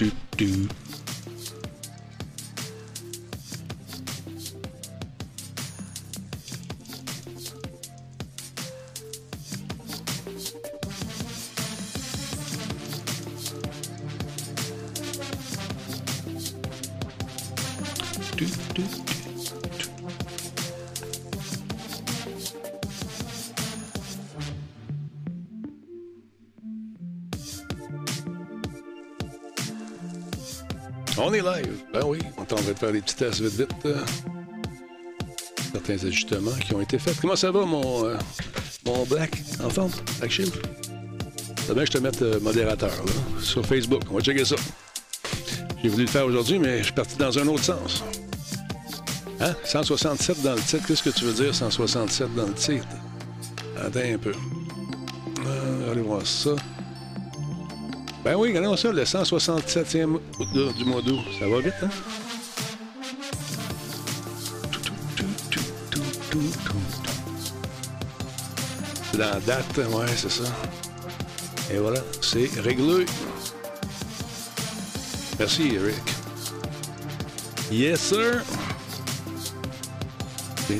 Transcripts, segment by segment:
du, du. Faire des petits tests vite vite. euh. Certains ajustements qui ont été faits. Comment ça va, mon, euh, mon Black? En forme? Black Shield? C'est bien que je te mette euh, modérateur là, sur Facebook. On va checker ça. J'ai voulu le faire aujourd'hui, mais je suis parti dans un autre sens. Hein? 167 dans le titre. Qu'est-ce que tu veux dire, 167 dans le titre? Attends un peu. Allez voir ça. Ben oui, regardons ça, le 167e de- du mois d'août. Ça va vite, hein? La date, ouais, c'est ça. Et voilà, c'est réglé. Merci, Eric. Yes, sir. Ça,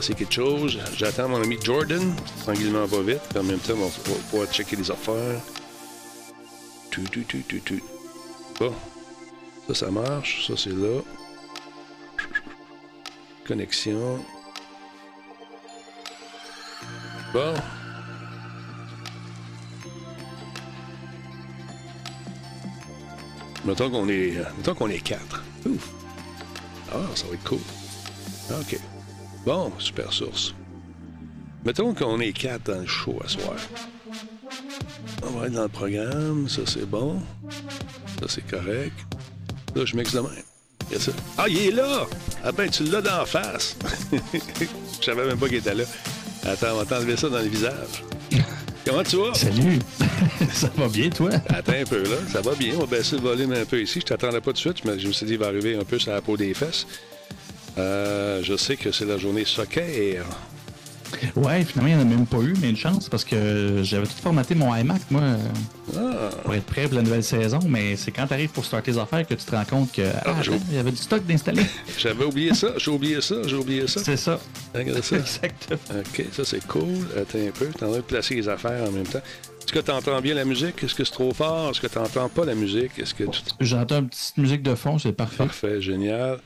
c'est quelque chose. J'attends mon ami Jordan, tranquillement pas vite. En même temps, on va pouvoir checker les affaires. Tu, tu, tu, tu, tu. Bon. Ça, ça marche. Ça, c'est là. Bon. Mettons qu'on est, mettons qu'on est quatre. Ouf. Ah, ça va être cool. OK. Bon, super source. Mettons qu'on est quatre dans le show à soir. On va être dans le programme, ça c'est bon. Ça c'est correct. Là, je mixe de même. Ah, il est là! Ah ben, tu l'as d'en face! Je savais même pas qu'il était là. Attends, on va t'enlever ça dans le visage. Comment tu vas? Salut! ça va bien, toi? Attends un peu, là. Ça va bien. On va baisser le volume un peu ici. Je t'attendais pas tout de suite. Me, je me suis dit, il va arriver un peu sur la peau des fesses. Euh, je sais que c'est la journée soccer. Ouais, finalement, il n'y en a même pas eu, mais une chance parce que j'avais tout formaté mon iMac, moi, euh, Ah, pour être prêt pour la nouvelle saison. Mais c'est quand tu arrives pour starter les affaires que tu te rends compte que ah, il y avait du stock d'installer. j'avais oublié ça. J'ai oublié ça. J'ai oublié ça. c'est ça. Regarde ça. Exactement. OK, ça c'est cool. Attends un peu. T'es en train de placer les affaires en même temps. Est-ce que tu entends bien la musique? Est-ce que c'est trop fort? Est-ce que tu n'entends pas la musique? Est-ce que tu... J'entends une petite musique de fond, c'est parfait. Parfait, génial.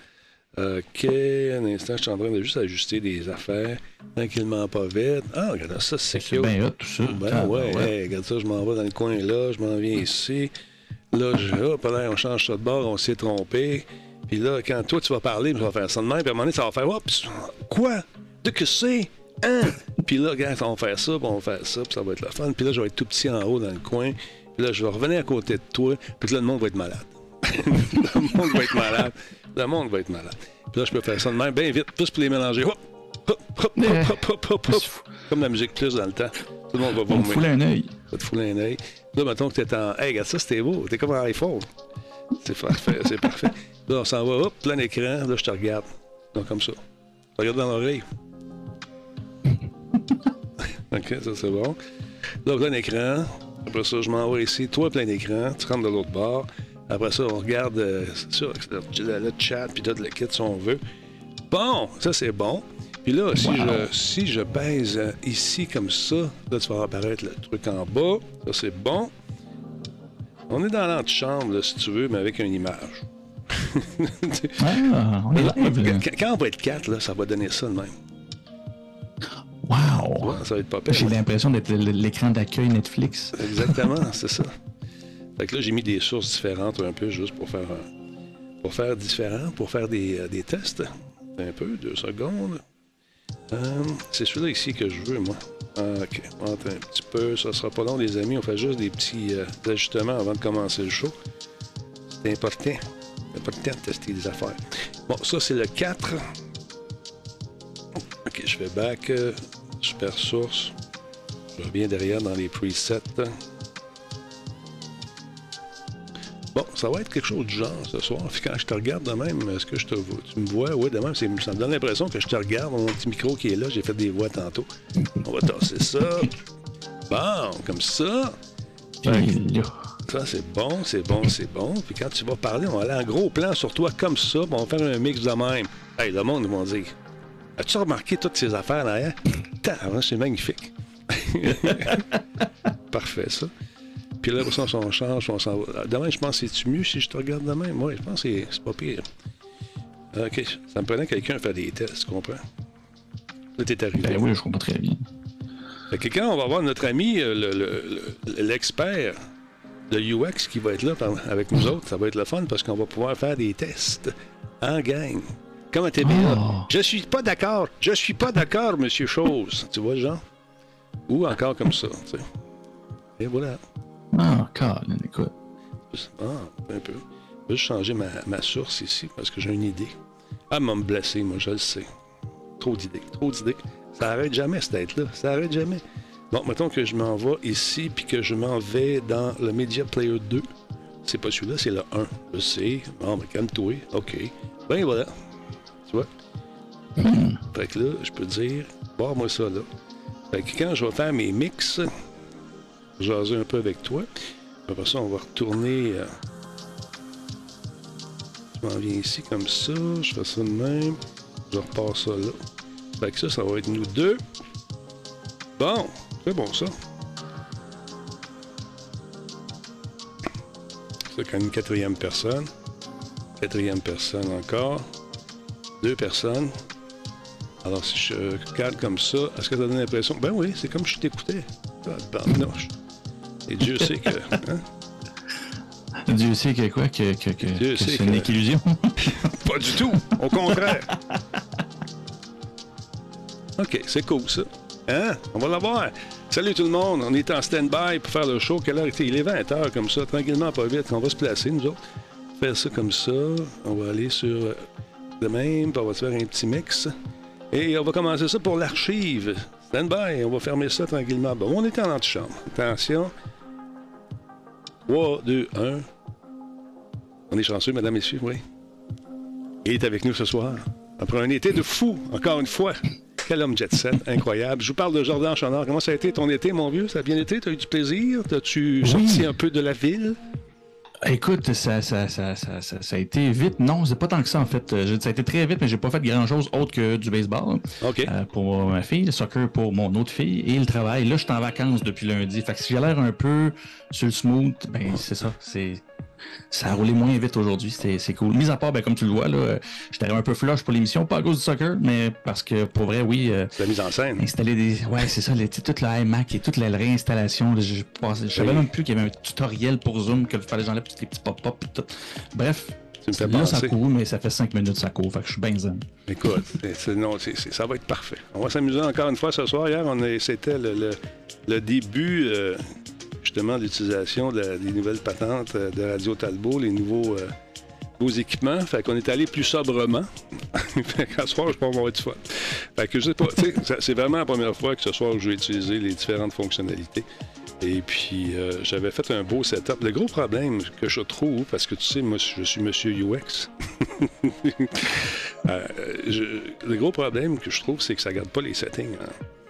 OK, un instant, je suis en train de juste ajuster des affaires. Tranquillement, pas vite. Ah, regarde ça, c'est cute. bien tout ça. Ben Ah, ouais, hey, regarde ça, je m'en vais dans le coin là, je m'en viens ici. Là, je, hop, là, on change ça de bord, on s'est trompé. Puis là, quand toi, tu vas parler, tu vas faire ça de même, puis à un moment donné, ça va faire, oups, quoi? De que c'est? Hein? puis là, regarde, on va faire ça, puis on va faire ça, puis ça va être le fun. Puis là, je vais être tout petit en haut dans le coin. Puis là, je vais revenir à côté de toi, puis là, le monde va être malade. le monde va être malade. Le monde va être malade. Puis là, je peux faire ça de même, bien vite, plus pour les mélanger. Hop, hop, hop, hop, hop, hop, hop, hop. Comme la musique plus dans le temps. Tout le monde va On me vomir. fout un œil. Va te fouler un œil. Là, mettons que t'es en. Hey, regarde ça, c'était beau. T'es comme un iPhone. C'est parfait, c'est parfait. Là, on s'en va, hop, plein écran. Là, je te regarde. Donc, comme ça. Je te regarde dans l'oreille. OK, ça, c'est bon. Là, plein écran. Après ça, je m'en vais ici. Toi, plein écran. Tu rentres de l'autre bord. Après ça, on regarde euh, ça, le, le chat, puis là, le kit, si on veut. Bon, ça, c'est bon. Puis là, si, Wow. je, si je pèse euh, ici comme ça, là, tu vas apparaître le truc en bas. Ça, c'est bon. On est dans l'antichambre, si tu veux, mais avec une image. Ah, on est live, là. Quand, quand on va être quatre, là, ça va donner ça de même. Wow! Ouais, ça va être pas. J'ai l'impression d'être l'écran d'accueil Netflix. Exactement, c'est ça. Fait que là, j'ai mis des sources différentes un peu juste pour faire pour faire différent, pour faire des, euh, des tests. Un peu, deux secondes. Euh, c'est celui-là ici que je veux, moi. Ah, ok, on un petit peu. Ça sera pas long, les amis. On fait juste des petits euh, ajustements avant de commencer le show. C'est important. C'est important de tester des affaires. Bon, ça, c'est le 4. Ok, je fais back. super source. Je reviens derrière dans les presets. Bon, ça va être quelque chose du genre ce soir. Puis quand je te regarde de même, est-ce que je te vois? Tu me vois? Oui, de même, ça me donne l'impression que je te regarde. Mon petit micro qui est là, j'ai fait des voix tantôt. On va tasser ça. Bon, comme ça. Ça, c'est bon, c'est bon, c'est bon. Puis quand tu vas parler, on va aller en gros plan sur toi comme ça, puis on va faire un mix de même. Hey, le monde, ils vont dire As-tu remarqué toutes ces affaires derrière? C'est magnifique. Parfait, ça. Puis là, on s'en change, on s'en va. Demain, je pense que c'est mieux si je te regarde demain? Oui, je pense que c'est pas pire. OK. Ça me prenait quelqu'un à faire des tests, tu comprends? Là, t'es arrivé. Ben oui, je comprends très bien. Fait que quand on va voir notre ami, euh, l'expert, le, UX qui va être là avec nous autres, ça va être le fun parce qu'on va pouvoir faire des tests en gang. Comment t'es bien? Oh. Je suis pas d'accord. Je suis pas d'accord, monsieur Chose. Tu vois, Jean? Ou encore comme ça, tu sais. Et voilà. Ah, Colin, écoute. Ah, un peu. Je vais changer ma, ma source ici parce que j'ai une idée. Ah, m'a me blessé, moi, je le sais. Trop d'idées, trop d'idées. Ça arrête jamais, cette tête-là. Ça arrête jamais. Bon, mettons que je m'en vais ici, puis que je m'en vais dans le Media Player 2. C'est pas celui-là, c'est le 1. Je sais. Bon, mais calme-toi. OK. Ben voilà. Tu vois? Hmm. Fait que là, je peux dire, barre-moi ça là. Fait que quand je vais faire mes mix, jaser un peu avec toi. Après ça, on va retourner. Euh, je m'en viens ici comme ça. Je fais ça de même. Je repars ça là. Fait que ça, ça va être nous deux. Bon, c'est bon ça. C'est quand une quatrième personne. Quatrième personne encore. Deux personnes. Alors, si je cadre comme ça, est-ce que ça donne l'impression? Ben oui, c'est comme je t'écoutais. Ah, Et Dieu sait que. Hein? Dieu sait que quoi? Que, que, que, c'est une illusion? Pas du tout. Au contraire. OK, c'est cool, ça. Hein? On va l'avoir. Salut tout le monde. On est en stand-by pour faire le show. Quelle heure était? Il est 20 h comme ça, tranquillement, pas vite. On va se placer, nous autres. Faire ça comme ça. On va aller sur le euh, même, puis on va se faire un petit mix. Et on va commencer ça pour l'archive. Stand-by. On va fermer ça tranquillement. Bon, on est en antichambre. Attention. 3, 2, 1. On est chanceux, mesdames, messieurs, oui. Il est avec nous ce soir. Après un été de fou, encore une fois. Quel homme jet set, incroyable. Je vous parle de Jordan Chonard. Comment ça a été ton été, mon vieux? Ça a bien été? T'as eu du plaisir? T'as-tu sorti un peu de la ville? Écoute, ça, ça, ça, ça, a été vite. Non, c'est pas tant que ça, en fait. Euh, ça a été très vite, mais j'ai pas fait grand-chose autre que du baseball. Euh, pour ma fille, le soccer pour mon autre fille et le travail. Là, je suis en vacances depuis lundi. Fait que si j'ai l'air un peu sur le smooth, ben c'est ça. C'est ça a roulé moins vite aujourd'hui, c'est cool. Mis à part, ben, comme tu le vois, là, j'étais un peu flush pour l'émission, pas à cause du soccer, mais parce que pour vrai, oui. Euh, la mise en scène. Installer des. Ouais, c'est ça, les, toute la iMac et toute la réinstallation. Je, je savais même plus qu'il y avait un tutoriel pour Zoom, qu'il fallait j'enlève tous les petits pop-up et tout. Bref. Là, ça court, mais ça fait cinq minutes, ça court. Fait que je suis bien zen. Écoute, non, ça va être parfait. On va s'amuser encore une fois ce soir. Hier, c'était le, le, le, début euh, justement l'utilisation des nouvelles patentes euh, de Radio Talbot, les nouveaux, euh, équipements. Fait qu'on est allé plus sobrement. fait qu'à soir, je pense qu'on va être fun. Fait que je sais pas, c'est vraiment la première fois que ce soir, je vais utiliser les différentes fonctionnalités. Et puis, euh, j'avais fait un beau setup. Le gros problème que je trouve, parce que tu sais, moi, je suis monsieur UX, le gros problème que je trouve, c'est que ça ne garde pas les settings. Hein.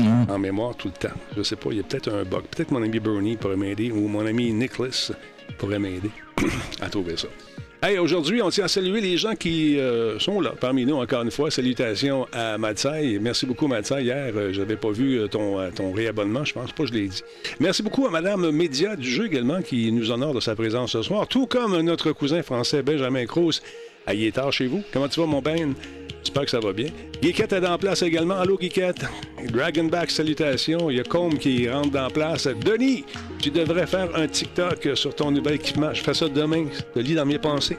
Mm. en mémoire tout le temps. Je sais pas, il y a peut-être un bug. Peut-être mon ami Bernie pourrait m'aider ou mon ami Nicholas pourrait m'aider à trouver ça. Hey, aujourd'hui, on tient à saluer les gens qui euh, sont là parmi nous encore une fois. Salutations à Matsai. Merci beaucoup, Matsai. Hier, euh, je n'avais pas vu euh, ton, ton réabonnement. Je pense pas je l'ai dit. Merci beaucoup à Madame Média du jeu également qui nous honore de sa présence ce soir, tout comme notre cousin français Benjamin Cruz. Il est tard chez vous. Comment tu vas, mon Ben? J'espère que ça va bien. Geekette est en place également. Allô, Geekette? Dragonback, salutations. Il y a Combe qui rentre dans place. Denis, tu devrais faire un TikTok sur ton nouvel équipement. Je fais ça demain. Je lis dans mes pensées.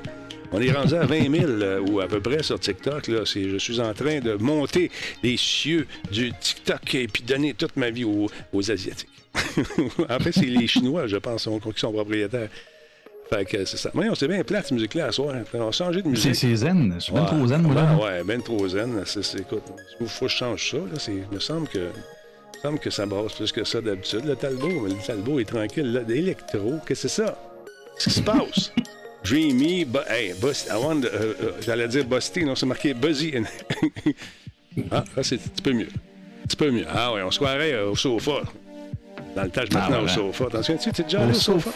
On est rendu à 20 000 euh, ou à peu près sur TikTok. Là. Je suis en train de monter les cieux du TikTok et puis donner toute ma vie aux, Asiatiques. en fait, c'est les Chinois, je pense, qui sont propriétaires. Fait que c'est ça. Oui, on s'est bien plate, cette musique-là, à soir. On a changé de musique. C'est zen. Je suis bien trop zen, moi. Ben, ouais, ben trop zen. écoute, il faut que je change ça. Là. Il me semble que. Il me semble que ça brasse plus que ça d'habitude. Le Talbot, mais le Talbot est tranquille. Là, d'électro, qu'est-ce que c'est ça? Qu'est-ce qui se passe? Dreamy, bu hey, bust, I want, uh, uh, j'allais dire busty, non, c'est marqué buzzy. ah, là, c'est un petit peu mieux. Un petit peu mieux. Ah ouais, on se croirait euh, au sofa. Dans le temps, je me Ah, au sofa. Attention, tu es déjà Au allé au sofa?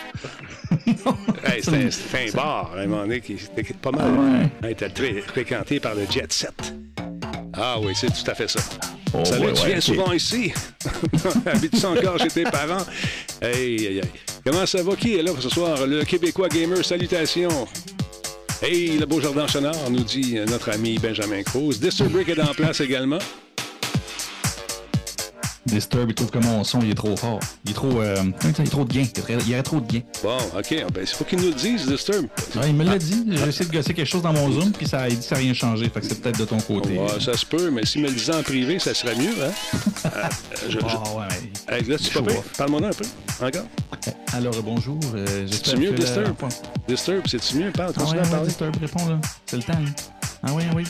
Hey, c'était un- un bar, à un moment donné, qui était pas mal. Ah ouais. Hey, était très fréquenté par le jet set. Ah oui, c'est tout à fait ça. Oh, Salut, ouais, tu viens souvent ici. Habites-tu encore chez tes parents? Hey, aïe. Comment ça va? Qui est là ce soir? Le Québécois Gamer, salutations. Hey, le beau Jardin Chenard, nous dit notre ami Benjamin Cruz. Disturbrick est en place également. Disturb, il trouve que mon son il est trop fort. Il est trop. Euh, il est trop de gain. Il y aurait trop de gain. Bon, OK. Ben, il faut qu'il nous le dise, Disturb. Ouais, il me l'a dit. J'ai essayé de gosser quelque chose dans mon Zoom, puis ça, il dit que ça n'a rien changé. Fait que c'est peut-être de ton côté. Ouais, ça se peut, mais s'il me le disait en privé, ça serait mieux, hein? Euh, je- je- Ah ouais, mais- Hey, là, tu off. Parle-moi un peu. Encore? Alors, bonjour. euh, j'espère C'est mieux, que Disturb? Ah Disturb, c'est-tu mieux? Parle, continue à ouais, parler. Disturb, réponds là. C'est le temps, là. Ah oui, ah oui.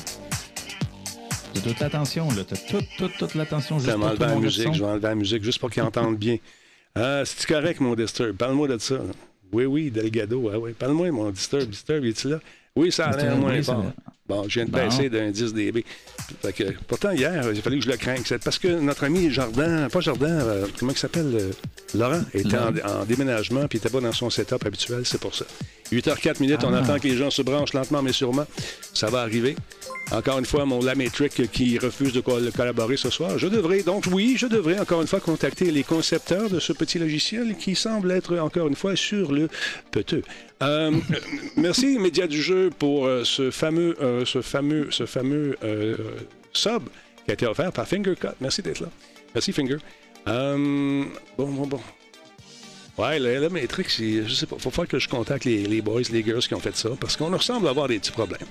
T'as toute l'attention, là. T'as toute, toute, toute l'attention juste pour la musique, je vais enlever la musique juste pour qu'ils entendent bien. Ah, c'est correct, mon Disturb? Parle-moi de ça. Oui, oui, Delgado. Ah oui. Parle-moi, mon Disturb. Disturb, es-tu là? Oui, ça a l'air moins fort. Bon, je viens de baisser d'un 10 dB. Fait que, pourtant, hier, il fallu que je le craigne. C'est parce que notre ami Jardin, pas Jardin, euh, comment il s'appelle? euh, Laurent, était en, en déménagement puis il n'était pas dans son setup habituel, c'est pour ça. 8h04 minutes, on Ah. attend que les gens se branchent lentement mais sûrement. Ça va arriver. Encore une fois, mon Lamétric qui refuse de co- collaborer ce soir. Je devrais, donc oui, je devrais encore une fois contacter les concepteurs de ce petit logiciel qui semble être encore une fois sur le peteux. Euh, euh, merci, Média du jeu, pour euh, ce fameux, euh, ce fameux, ce fameux euh, sub qui a été offert par Fingercut. Merci d'être là. Merci, Finger. Euh, bon, bon, bon. Ouais, le, le Matrix, il- je sais pas, faut faire que je contacte les, les boys, les girls qui ont fait ça, parce qu'on ressemble à avoir des petits problèmes.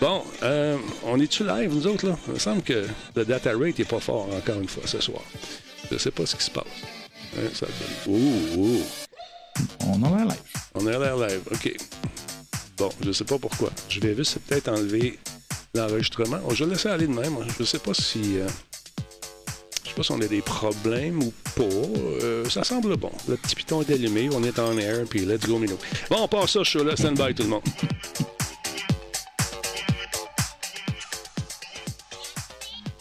Bon, euh, on est-tu live, nous autres, là? Il me semble que le data rate n'est pas fort, encore une fois, ce soir. Je sais pas ce qui se passe. Hein, ça donne- Ouh, ouh. On a live. On est à l'air live, OK. Bon, je sais pas pourquoi. Je vais juste peut-être enlever l'enregistrement. Oh, je vais le laisser aller de même. Je sais pas si... euh, sais pas si on a des problèmes ou pas. Euh, ça semble bon. Le petit piton est allumé, on est en air, puis let's go, Minou. Bon, on passe ça, je suis là. Stand by, tout le monde.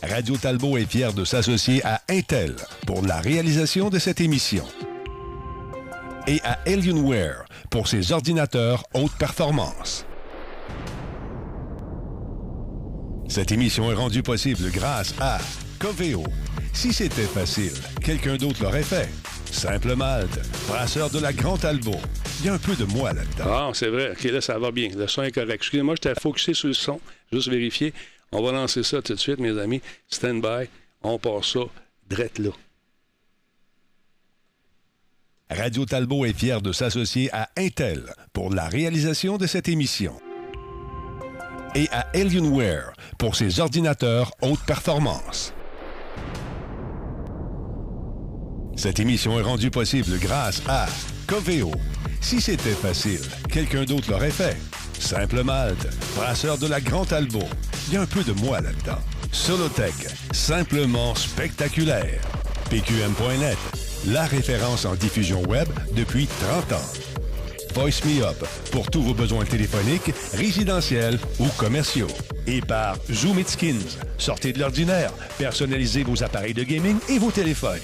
Radio Talbot est fier de s'associer à Intel pour la réalisation de cette émission et à Alienware pour ses ordinateurs haute performance. Cette émission est rendue possible grâce à Coveo. Si c'était facile, quelqu'un d'autre l'aurait fait. Simple Malte, brasseur de la Grande Talbot. Il y a un peu de moi là-dedans. Ah, c'est vrai. OK, là, ça va bien. Le son est correct. Excusez-moi, j'étais focusé sur le son. Juste vérifier. On va lancer ça tout de suite, mes amis. Stand by. On part ça drette là. Radio Talbot est fier de s'associer à Intel pour la réalisation de cette émission et à Alienware pour ses ordinateurs haute performance. Cette émission est rendue possible grâce à Coveo. Si c'était facile, quelqu'un d'autre l'aurait fait. Simple Malte, brasseur de la Grande Talbot. Il y a un peu de moi là-dedans. Solotech, simplement spectaculaire. PQM.net, la référence en diffusion web depuis 30 ans. Voice Me Up pour tous vos besoins téléphoniques, résidentiels ou commerciaux. Et par Zoom It. Sortez de l'ordinaire, personnalisez vos appareils de gaming et vos téléphones.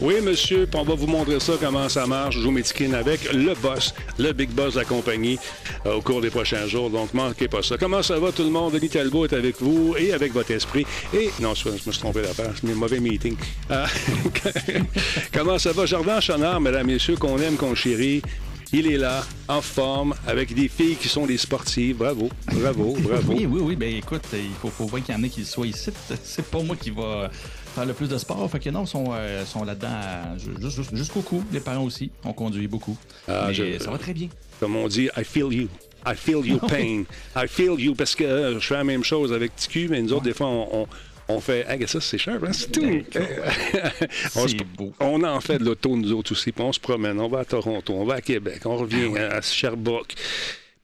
Oui, monsieur, puis on va vous montrer ça, comment ça marche. Je joue Medskin avec le boss, le big boss de la compagnie euh, au cours des prochains jours. Donc, manquez pas ça. Comment ça va, tout le monde? Denis Talbot est avec vous et avec votre esprit. Et, non, je, me suis trompé d'affaire. C'est un mauvais meeting. Euh, comment ça va? Jardin Chenard, mesdames, messieurs, qu'on aime, qu'on chérit. Il est là, en forme, avec des filles qui sont des sportives. Bravo, bravo, bravo. Oui, oui, oui. Ben écoute, il faut, faut bien qu'il y en ait qui soient ici. C'est pas moi qui va faire le plus de sport. Fait que non, ils sont, euh, sont là-dedans juste- jusqu'au cou. Les parents aussi. On conduit beaucoup. Ah, Mais je- ça va très bien. comme on dit, I feel you. I feel your pain. I feel you. Parce que euh, je fais la même chose avec TQ, mais nous autres, des fois, on, on, on fait. Hey, ça, c'est cher, hein? C'est tout. on, se- beau. on en fait de l'auto, nous autres aussi. Puis on se promène. On va à Toronto, on va à Québec, on revient à, à Sherbrooke.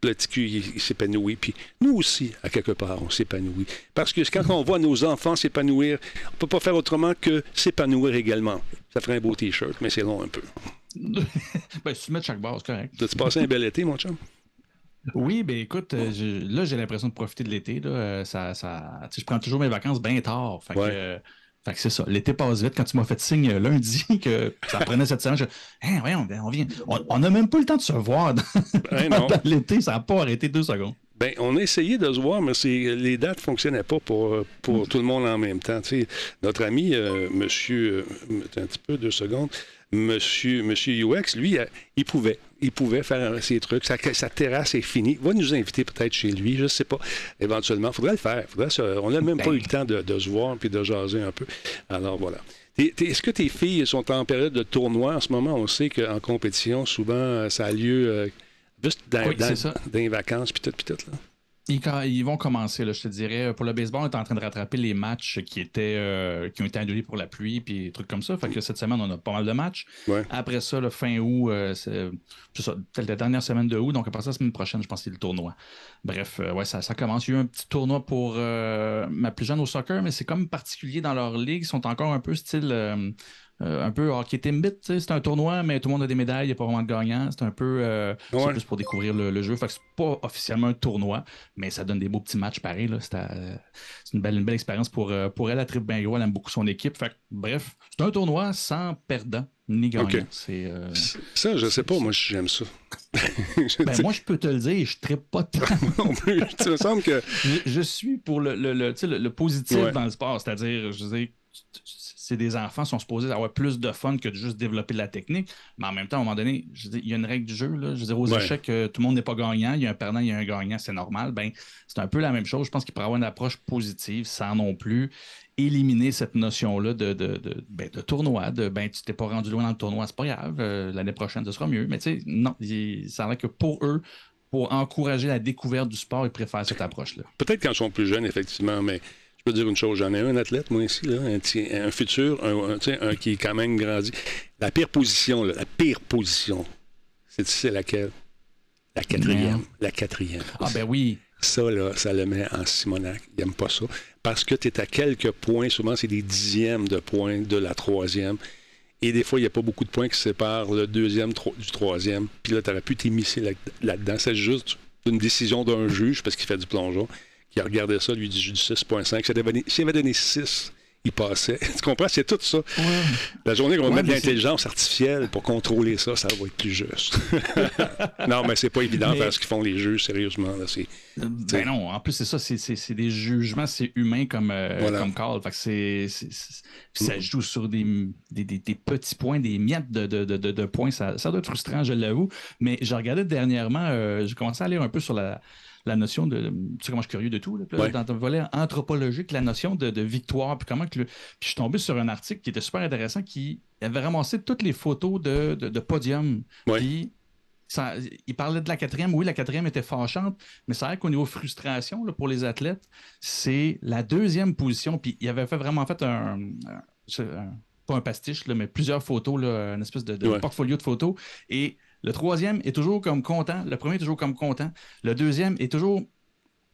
Le TQ, s'épanouit. Puis nous aussi, à quelque part, on s'épanouit. Parce que quand on voit nos enfants s'épanouir, on peut pas faire autrement que s'épanouir également. Ça ferait un beau T-shirt, mais c'est long un peu. ben, si tu mets chaque base, correct. T'as-tu passé un bel été, mon chum? Oui, ben écoute, euh, je- là, j'ai l'impression de profiter de l'été. là. Euh, Ça, ça, je prends toujours mes vacances bien tard. Fait que, euh, Fait que c'est ça. L'été passe vite. Quand tu m'as fait signe lundi que ça prenait cette semaine, je hey, ouais, on, vient. On n'a même pas le temps de se voir dans, ben l'été. Ça n'a pas arrêté deux secondes. Ben, on a essayé de se voir, mais les dates ne fonctionnaient pas pour, pour tout le monde en même temps. notre ami, euh, monsieur, euh, un petit peu, deux secondes, monsieur, monsieur UX, lui, il pouvait. Il pouvait faire ses trucs. Sa, sa terrasse est finie. Il va nous inviter peut-être chez lui, je ne sais pas. Éventuellement, il faudrait le faire. on n'a même pas eu le temps de, se voir et de jaser un peu. Alors voilà. Est-ce que tes filles sont en période de tournoi en ce moment? On sait qu'en compétition, souvent, ça a lieu Juste dans, les vacances, puis tout, puis tout. Là. Ils, vont commencer, là, je te dirais. Pour le baseball, on est en train de rattraper les matchs qui étaient euh, qui ont été annulés pour la pluie, puis des trucs comme ça. Fait que cette semaine, on a pas mal de matchs. Après ça, le fin août, euh, c'est la dernière semaine de août, donc après ça, la semaine prochaine, je pense que c'est le tournoi. Bref, euh, ouais, ça, ça, commence. Il y a eu un petit tournoi pour ma plus jeune au soccer, mais c'est comme particulier dans leur ligue. Ils sont encore un peu style euh, un peu hockey Timbit, c'est un tournoi, mais tout le monde a des médailles, il n'y a pas vraiment de gagnant. C'est un peu euh, plus pour découvrir le, jeu. Fait que c'est pas officiellement un tournoi, mais ça donne des beaux petits matchs pareil. C'est une belle, une belle expérience pour, euh, pour elle. La Trip Bingo, elle aime beaucoup son équipe. Fait bref, c'est un tournoi sans perdant ni gagnant. ça, je sais pas, moi j'aime ça. ben, moi, je peux te le dire, je ne pas tant. non plus. me semble que. Je, suis pour le, le, le, positif dans le sport, c'est-à-dire, je veux c'est des enfants sont supposés avoir plus de fun que de juste développer de la technique. Mais en même temps, à un moment donné, je il y a une règle du jeu. Là. Je veux dire, aux échecs, euh, tout le monde n'est pas gagnant. Il y a un perdant, il y a un gagnant, c'est normal. Ben, c'est un peu la même chose. Je pense qu'il pourrait avoir une approche positive sans non plus éliminer cette notion-là de, de, de, ben, de, tournoi, de ben, tu t'es pas rendu loin dans le tournoi, c'est pas grave, euh, l'année prochaine, ce sera mieux. Mais tu sais, non, ça a l'air que pour eux, pour encourager la découverte du sport, ils préfèrent cette approche-là. Peut-être quand ils sont plus jeunes, effectivement, mais peux dire une chose, j'en ai un athlète, moi, ici, là, un, futur, un, un, qui est quand même grandi. La pire position, la pire position, c'est laquelle? La quatrième. La quatrième. Ah ben oui. Ça, là, ça le met en Simonac. Il n'aime pas ça. Parce que tu es à quelques points, souvent c'est des dixièmes de points de la troisième. Et des fois, il n'y a pas beaucoup de points qui séparent le deuxième du troisième. Puis là, tu aurais pu t'immiscer là-dedans. c'est juste une décision d'un juge parce qu'il fait du plongeon qui a regardé ça, lui dit, du 6.5. S'il avait donné 6, il passait. tu comprends? C'est tout ça. La journée qu'on va mettre de l'intelligence artificielle pour contrôler ça, ça va être plus juste. non, mais c'est pas évident parce qu'ils font les jeux, sérieusement. Là, ben non, en plus, c'est ça, c'est des jugements, c'est humain comme, euh, comme call. Fait que ça joue sur des, des, des, petits points, des miettes de, de, de, de points. Ça, ça, doit être frustrant, je l'avoue. Mais j'ai regardé dernièrement, euh, j'ai commencé à lire un peu sur la la notion de. Tu sais comment je suis curieux de tout, dans ton volet anthropologique, la notion de, victoire, puis comment que Puis je suis tombé sur un article qui était super intéressant qui avait ramassé toutes les photos de, de, podium. Puis ça, il parlait de la quatrième. Oui, la quatrième était fâchante, mais c'est vrai qu'au niveau frustration pour les athlètes, c'est la deuxième position. Puis il avait fait vraiment fait un, pas un pastiche, mais plusieurs photos, là, une espèce de, portfolio de photos. Et le troisième est toujours comme content. Le premier est toujours comme content. Le deuxième est toujours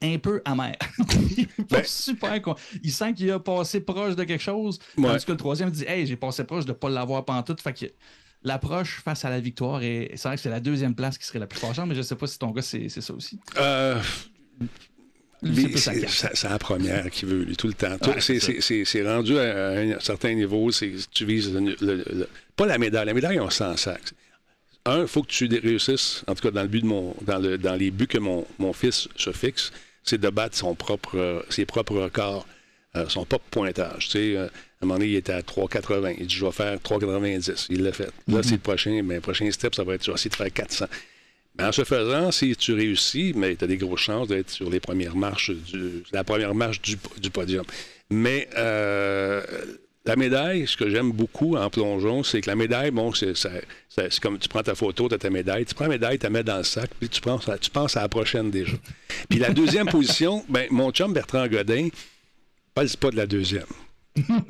un peu amer. il ben, super Il sent qu'il a passé proche de quelque chose. Tandis que le troisième dit Hey, j'ai passé proche de ne pas l'avoir pantoute. Fait que l'approche face à la victoire, et c'est vrai que c'est la deuxième place qui serait la plus fâchante, mais je ne sais pas si ton gars, c'est ça aussi. Euh... C'est la première qui veut, lui, tout le temps. c'est rendu à un certain niveau. Tu vises pas la médaille. La médaille, on s'en sac un, il faut que tu réussisses, en tout cas dans le but de mon, dans, le, dans les buts que mon, mon fils se fixe, c'est de battre son propre, ses propres records, euh, son propre pointage. Tu sais, euh, à un moment donné, il était à 3,80. Il dit, je vais faire 3,90. Il l'a fait. Là, mm-hmm. c'est le prochain, mais le prochain step, ça va être, tu vas essayer de faire 400. Mais en ce faisant, si tu réussis, mais tu as des grosses chances d'être sur les premières marches du, la première marche du, du podium. Mais euh, la médaille, ce que j'aime beaucoup en plongeon, c'est que la médaille, bon, c'est comme tu prends ta photo de ta médaille, tu prends la médaille, tu la mets dans le sac, puis tu penses, à, tu penses à la prochaine déjà. Puis la deuxième position, ben, mon chum Bertrand Godin, parle pas de la deuxième.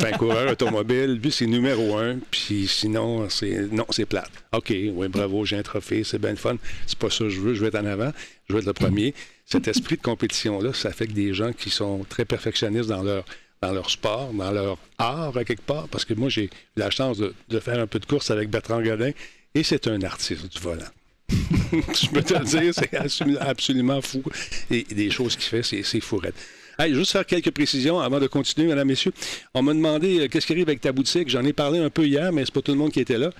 un coureur automobile, lui, c'est numéro un, puis sinon, c'est non, c'est plate. OK, oui, bravo, j'ai un trophée, c'est bien le fun. C'est pas ça que je veux, je veux être en avant, je veux être le premier. Cet esprit de compétition-là, ça fait que des gens qui sont très perfectionnistes dans leur dans leur sport, dans leur art, à quelque part, parce que moi, j'ai eu la chance de, faire un peu de course avec Bertrand Godin, et c'est un artiste du volant. je peux te le dire, c'est absolument fou. Et, des choses qu'il fait, c'est fourrette. Hey, juste faire quelques précisions avant de continuer, mesdames, messieurs. On m'a demandé euh, qu'est-ce qui arrive avec ta boutique? J'en ai parlé un peu hier, mais c'est pas tout le monde qui était là.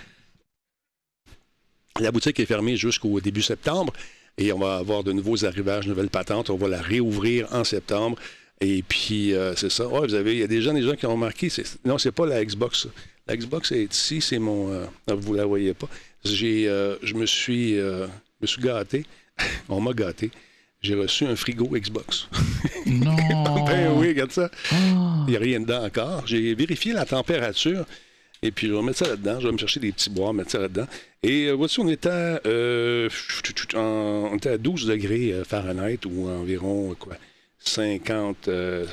La boutique est fermée jusqu'au début septembre et on va avoir de nouveaux arrivages, nouvelles patentes. On va la réouvrir en septembre. Et puis, euh, c'est ça. vous avez, il y a des gens, des gens qui ont remarqué. Non, c'est pas la Xbox. La Xbox est ici, c'est mon. Euh, vous la voyez pas. J'ai, je me suis, me suis gâté. on m'a gâté j'ai reçu un frigo Xbox. Non! ben oui, regarde ça. Ah. Il n'y a rien dedans encore. J'ai vérifié la température. Et puis, je vais mettre ça là-dedans. Je vais me chercher des petits bois, mettre ça là-dedans. Et euh, voici, on était, à, euh, on était à 12 degrés euh, Fahrenheit ou environ quoi, 50 euh,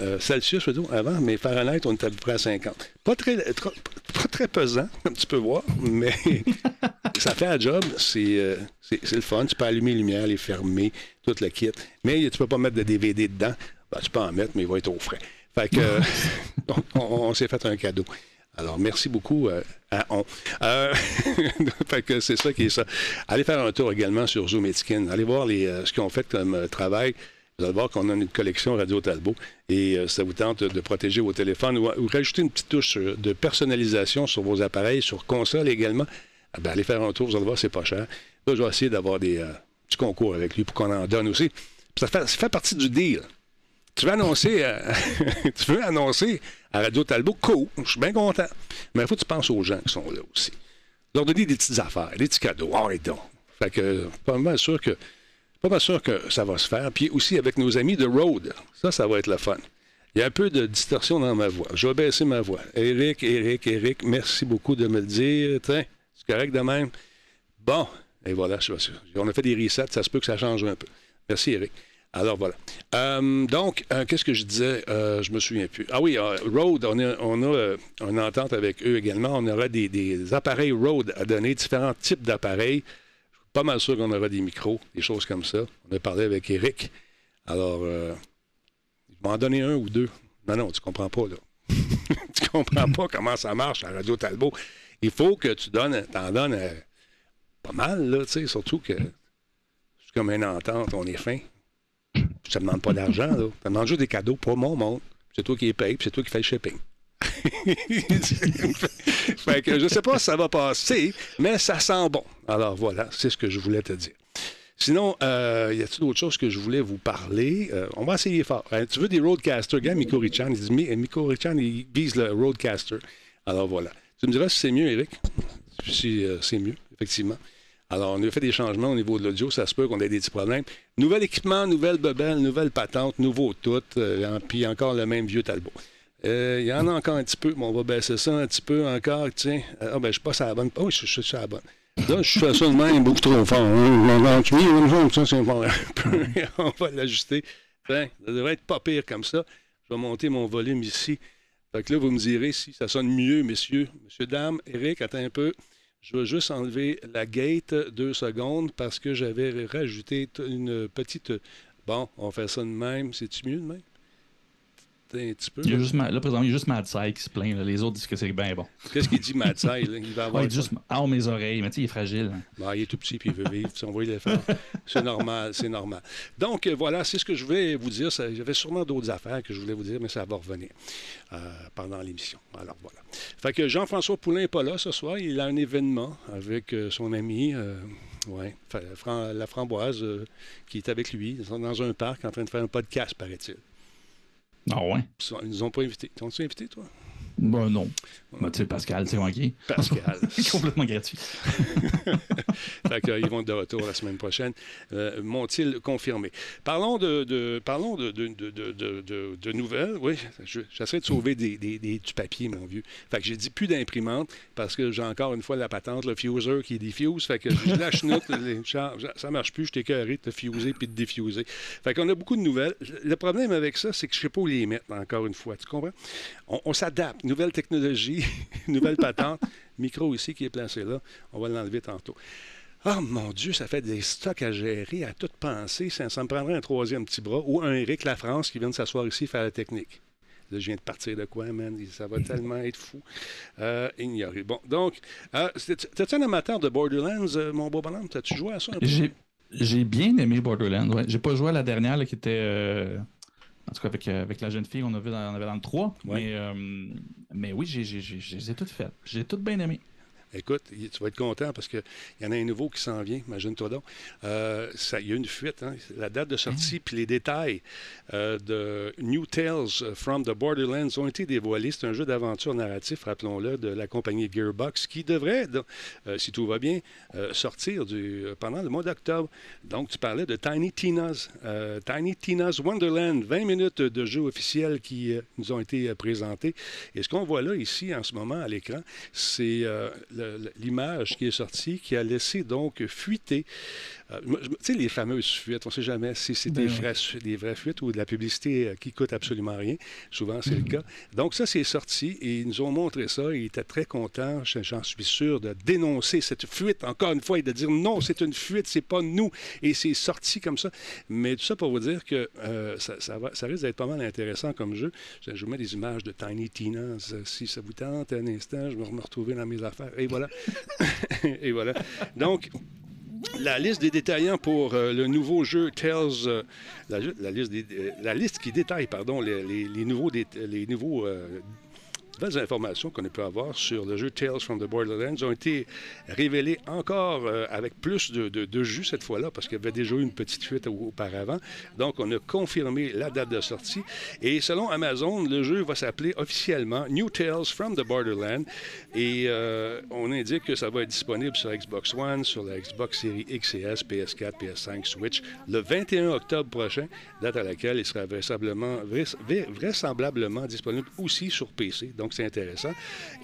euh, Celsius, je veux dire, avant, mais Fahrenheit, on était à peu près à 50. Pas très, pas très pesant, comme tu peux voir, mais ça fait un job. Euh, c'est le fun. Tu peux allumer les lumières, les fermer, toute la kit. Mais tu peux pas mettre de DVD dedans. Ben, tu peux en mettre, mais il va être au frais. Fait que, on, s'est fait un cadeau. Alors, merci beaucoup à On. fait que c'est ça qui est ça. Allez faire un tour également sur Zoom Skin. Allez voir les, ce qu'ils ont fait comme travail. Vous allez voir qu'on a une collection Radio Talbot et euh, ça vous tente de protéger vos téléphones ou, rajouter une petite touche euh, de personnalisation sur vos appareils, sur console également. Ah ben, allez faire un tour, vous allez voir, c'est pas cher. Là, je vais essayer d'avoir des euh, petits concours avec lui pour qu'on en donne aussi. Ça fait, ça fait, partie du deal. Tu veux annoncer, tu veux annoncer à Radio Talbot, cool, je suis bien content. Mais il faut que tu penses aux gens qui sont là aussi. Leur donner des petites affaires, des petits cadeaux. Ah, et donc. Fait que, pas mal sûr que pas sûr que ça va se faire. Puis aussi avec nos amis de Road. Ça, ça va être le fun. Il y a un peu de distorsion dans ma voix. Je vais baisser ma voix. Eric, Eric, Eric, merci beaucoup de me le dire. Tiens, c'est correct de même? Bon, et voilà, je suis On a fait des resets, ça se peut que ça change un peu. Merci, Eric. Alors voilà. Euh, donc, euh, qu'est-ce que je disais? Euh, je me souviens plus. Ah oui, Road, on a, on a une entente avec eux également. On aura des, des appareils Road à donner, différents types d'appareils pas mal sûr qu'on aura des micros, des choses comme ça. On a parlé avec Eric. Alors, euh, il m'en donner un ou deux. Non, non, tu comprends pas, là. tu comprends pas comment ça marche à Radio Talbot. Il faut que tu donnes, t'en donnes euh, pas mal, là, tu sais, surtout que c'est comme une entente, on est fin. Je te demande pas d'argent, là. Je te demande juste des cadeaux pour mon monde. C'est toi qui les paye, c'est toi qui fais le shipping. fait que je sais pas si ça va passer, mais ça sent bon. Alors voilà, c'est ce que je voulais te dire. Sinon, euh, y a-t-il d'autres choses que je voulais vous parler? Euh, on va essayer fort. Euh, tu veux des Roadcaster? Gars, Miko Richan, il dit Miko Richan, il vise le Roadcaster. Alors voilà. Tu me diras si c'est mieux, Eric? Si c'est mieux, effectivement. Alors, on a fait des changements au niveau de l'audio. Ça se peut qu'on ait des petits problèmes. Nouvel équipement, nouvelle bebelle, nouvelle patente, nouveau tout. puis encore le même vieux Talbot. Euh, il y en a encore un petit peu, mais on va baisser ça un petit peu encore. Tiens, euh, ah ben je passe à la bonne. Oh, je, suis à la bonne. Là, je fais ça de même beaucoup trop fort. On va l'ajuster. Ben, ça devrait être pas pire comme ça. Je vais monter mon volume ici. Fait que là, vous me direz si ça sonne mieux, messieurs. Monsieur, dame, Eric, attends un peu. Je vais juste enlever la gate deux secondes parce que j'avais rajouté une petite. Bon, on fait ça de même. C'est-tu mieux de même? Un petit peu. Il y a juste, là, présentement, il y a juste Mad qui se plaint. Les autres disent que c'est bien bon. Qu'est-ce qu'il dit, Mad Il va avoir. il dit juste Ah, mes oreilles. Mais tu sais, il est fragile. Hein. Bah, il est tout petit puis il veut vivre. on faire. C'est normal, c'est normal. Donc, euh, voilà, c'est ce que je voulais vous dire. J'avais sûrement d'autres affaires que je voulais vous dire, mais ça va revenir euh, pendant l'émission. Alors, voilà. Fait que Jean-François Poulain n'est pas là ce soir. Il a un événement avec euh, son ami. Ouais, la framboise qui est avec lui. Ils sont dans un parc en train de faire un podcast, paraît-il. Ah ouais? Ils nous ont pas invités. T'ont-tu invité, toi? Ben non. Ben, tu sais, Pascal, c'est qui? Pascal. complètement gratuit. fait que, ils vont être de retour la semaine prochaine. Euh, M'ont-ils confirmé? Parlons de, de parlons de, de, de, nouvelles. Oui, j'essaie de sauver des, des, du papier, mon vieux. Fait que j'ai dit plus d'imprimante parce que j'ai encore une fois la patente, le fuser qui diffuse. Fait que je la chenoute, ça marche plus, je t'ai de te fuser puis de diffuser. Fait qu'on a beaucoup de nouvelles. Le problème avec ça, c'est que je sais pas où les mettre, encore une fois. Tu comprends? on s'adapte nouvelle technologie, nouvelle patente. Micro ici qui est placé là. On va l'enlever tantôt. Oh mon Dieu, ça fait des stocks à gérer, à tout penser. Ça, me prendrait un troisième petit bras ou un Eric France qui vient de s'asseoir ici faire la technique. Là, je viens de partir de quoi, man? Ça va tellement être fou. Euh, ignoré. Bon, donc, euh, t'es-tu un amateur de Borderlands, euh, mon beau bonhomme? T'as-tu joué à ça un peu? J'ai bien aimé Borderlands. J'ai pas joué à la dernière qui était. Euh, en tout cas, avec, avec la jeune fille, on, a vu dans, on avait dans le 3. Mais, mais oui, j'ai les ai toutes faites. J'ai toutes bien aimé. Écoute, tu vas être content parce qu'il y en a un nouveau qui s'en vient, imagine-toi donc. Euh, il y a une fuite, hein? la date de sortie, mm. puis les détails euh, de New Tales from the Borderlands ont été dévoilés. C'est un jeu d'aventure narratif, rappelons-le, de la compagnie Gearbox qui devrait, euh, si tout va bien, sortir du, pendant le mois d'octobre. Donc, tu parlais de Tiny Tina's, Tiny Tina's Wonderland, 20 minutes de jeu officiel qui nous ont été présentés. Et ce qu'on voit là, ici, en ce moment, à l'écran, c'est l'image qui est sortie, qui a laissé donc fuiter euh, tu sais, les fameuses fuites, on ne sait jamais si c'est des, ben des, vraies fuites ou de la publicité euh, qui coûte absolument rien. Souvent, c'est le mhm. cas. Donc, ça, c'est sorti et ils nous ont montré ça. Ils étaient très contents, j'en suis sûr, de dénoncer cette fuite, encore une fois, et de dire non, c'est une fuite, c'est pas nous. Et c'est sorti comme ça. Mais tout ça pour vous dire que euh, ça, va, ça risque d'être pas mal intéressant comme jeu. Je vous mets des images de Tiny Tina, si ça vous tente un instant, je vais me retrouver dans mes affaires. Et voilà. et voilà. Donc, la liste des détaillants pour euh, le nouveau jeu Tales, euh, la, liste euh, la, liste qui détaille pardon, les, les nouveaux, les nouveaux nouvelles informations qu'on a pu avoir sur le jeu Tales from the Borderlands ont été révélées encore euh, avec plus de, de, jus cette fois-là, parce qu'il y avait déjà eu une petite fuite auparavant. Donc, on a confirmé la date de sortie. Et selon Amazon, le jeu va s'appeler officiellement New Tales from the Borderlands. Et euh, on indique que ça va être disponible sur Xbox One, sur la Xbox Series X et S, PS4, PS5, Switch, le 21 octobre prochain, date à laquelle il sera vraisemblablement, vraisemblablement disponible aussi sur PC. Donc, donc c'est intéressant.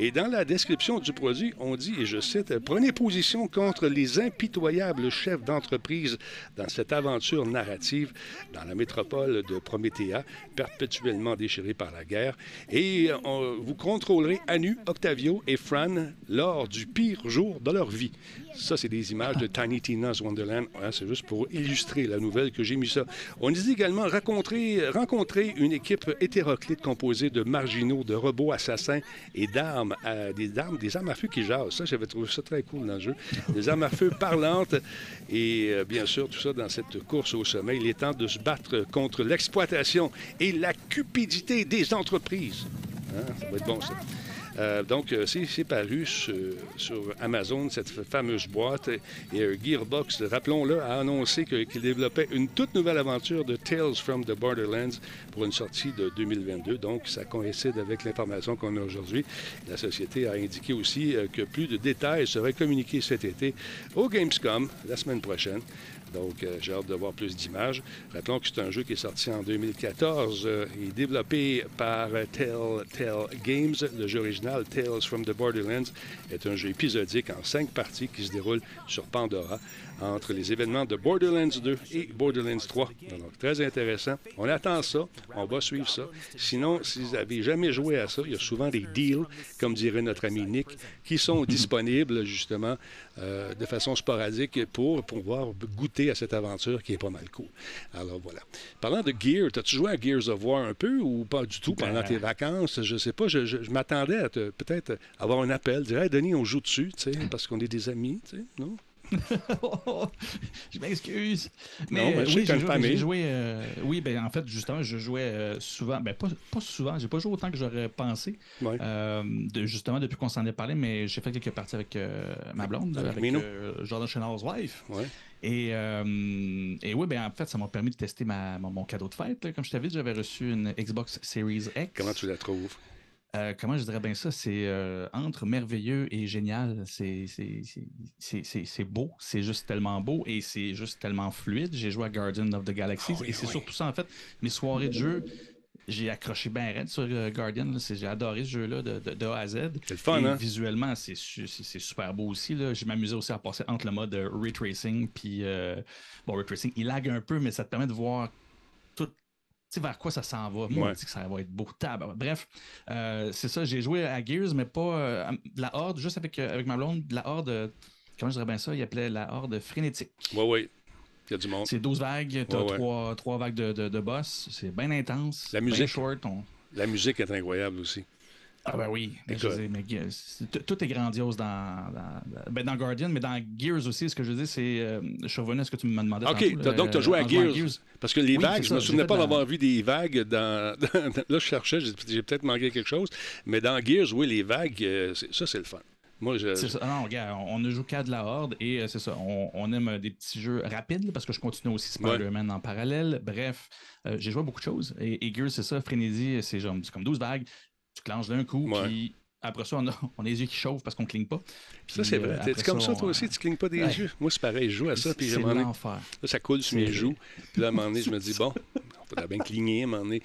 Et dans la description du produit, on dit, et je cite, Prenez position contre les impitoyables chefs d'entreprise dans cette aventure narrative dans la métropole de Promethea, perpétuellement déchirée par la guerre. Et vous contrôlerez Anu, Octavio et Fran lors du pire jour de leur vie. Ça, c'est des images de Tiny Tina's Wonderland. c'est juste pour illustrer la nouvelle que j'ai mis ça. On dit également rencontrer, rencontrer une équipe hétéroclite composée de marginaux, de robots assassins et d'armes, euh, des armes, des armes à feu qui jasent. Ça, j'avais trouvé ça très cool dans le jeu. Des armes à feu parlantes et euh, bien sûr, tout ça dans cette course au sommet. Il est temps de se battre contre l'exploitation et la cupidité des entreprises. Hein? Ça va être bon, ça. Euh, donc, euh, c'est paru sur, Amazon, cette fameuse boîte. Et Gearbox, rappelons-le, a annoncé qu'il développait une toute nouvelle aventure de Tales from the Borderlands pour une sortie de 2022. Donc, ça coïncide avec l'information qu'on a aujourd'hui. La société a indiqué aussi euh, que plus de détails seraient communiqués cet été au Gamescom la semaine prochaine. Donc, euh, j'ai hâte de voir plus d'images. Rappelons que c'est un jeu qui est sorti en 2014 euh, et développé par Telltale Games. Le jeu original, Tales from the Borderlands, est un jeu épisodique en cinq parties qui se déroule sur Pandora entre les événements de Borderlands 2 et Borderlands 3. Donc, très intéressant. On attend ça. On va suivre ça. Sinon, si vous n'avez jamais joué à ça, il y a souvent des deals, comme dirait notre ami Nick, qui sont disponibles justement euh, de façon sporadique pour pouvoir goûter à cette aventure qui est pas mal cool. Alors voilà. Parlant de Gear, as-tu joué à Gears of War un peu ou pas du tout pendant tes vacances? Je sais pas. Je, m'attendais à peut-être avoir un appel, dire Hey, Denis, on joue dessus, parce qu'on est des amis, non? Je m'excuse. Mais ben, oui, j'ai joué. Euh, oui, ben en fait, justement, je jouais euh, souvent. Ben pas, pas souvent. J'ai pas joué autant que j'aurais pensé. Euh, de, justement, depuis qu'on s'en est parlé, mais j'ai fait quelques parties avec ma blonde, avec, Jordan Chenard's wife. Et, et, oui, ben en fait, ça m'a permis de tester ma, mon, cadeau de fête. Comme je t'avais dit, j'avais reçu une Xbox Series X. Comment tu la trouves? Euh, comment je dirais bien ça? C'est euh, entre merveilleux et génial. C'est beau. C'est juste tellement beau et c'est juste tellement fluide. J'ai joué à Guardian of the Galaxy ah et c'est surtout ça, en fait. Mes soirées de jeu, j'ai accroché bien raide sur euh, Guardian. J'ai adoré ce jeu-là de, de, A à Z. C'est le fun, hein? Visuellement, c'est super beau aussi. J'ai m'amusé aussi à passer entre le mode Ray Tracing puis. bon, Ray Tracing, il lag un peu, mais ça te permet de voir sais, vers quoi ça s'en va? Moi, je que ça va être beau. Bref, euh, c'est ça. J'ai joué à Gears, mais pas euh, la Horde, juste avec, euh, avec ma blonde. La Horde, comment je dirais bien ça? Il appelait la Horde frénétique. Oui, oui. Il y a du monde. C'est 12 vagues, tu as trois, vagues de, de, boss. C'est bien intense. La musique. short. La musique est incroyable aussi. Ah ben oui, mais je sais, mais c'est- tout est grandiose dans, dans, ben dans Guardian, mais dans Gears aussi, ce que je dire, c'est... euh, à ce que tu me demandais OK, tantôt, donc tu as joué à Gears. Parce que les Oui, vagues, je me ça, souvenais pas dans- d'avoir vu des vagues dans, Là, je cherchais, j'ai peut-être manqué quelque chose. Mais dans Gears, oui, les vagues, euh, ça, c'est le fun. Moi, je. Ça. Ah Non, regarde, on on ne joue qu'à de la horde et euh, c'est ça. On, on aime euh, des petits jeux rapides parce que je continue aussi Spider-Man en parallèle. Bref, euh, j'ai joué à beaucoup de choses. Et, et Gears, c'est ça. Frénésie, c'est comme 12 vagues. Tu clenches d'un coup, puis après ça, on a, on a les yeux qui chauffent parce qu'on cligne pas. Ça, Puis, c'est euh, vrai. après T'es comme ça, on- toi aussi, tu clignes pas des Ouais. yeux? Moi, c'est pareil, je joue à ça, puis C'est l'enfer. là, ça coule sur mes C'est- joues. Puis là, à un moment donné, je me dis, bon, on faudrait bien cligner, moment donné.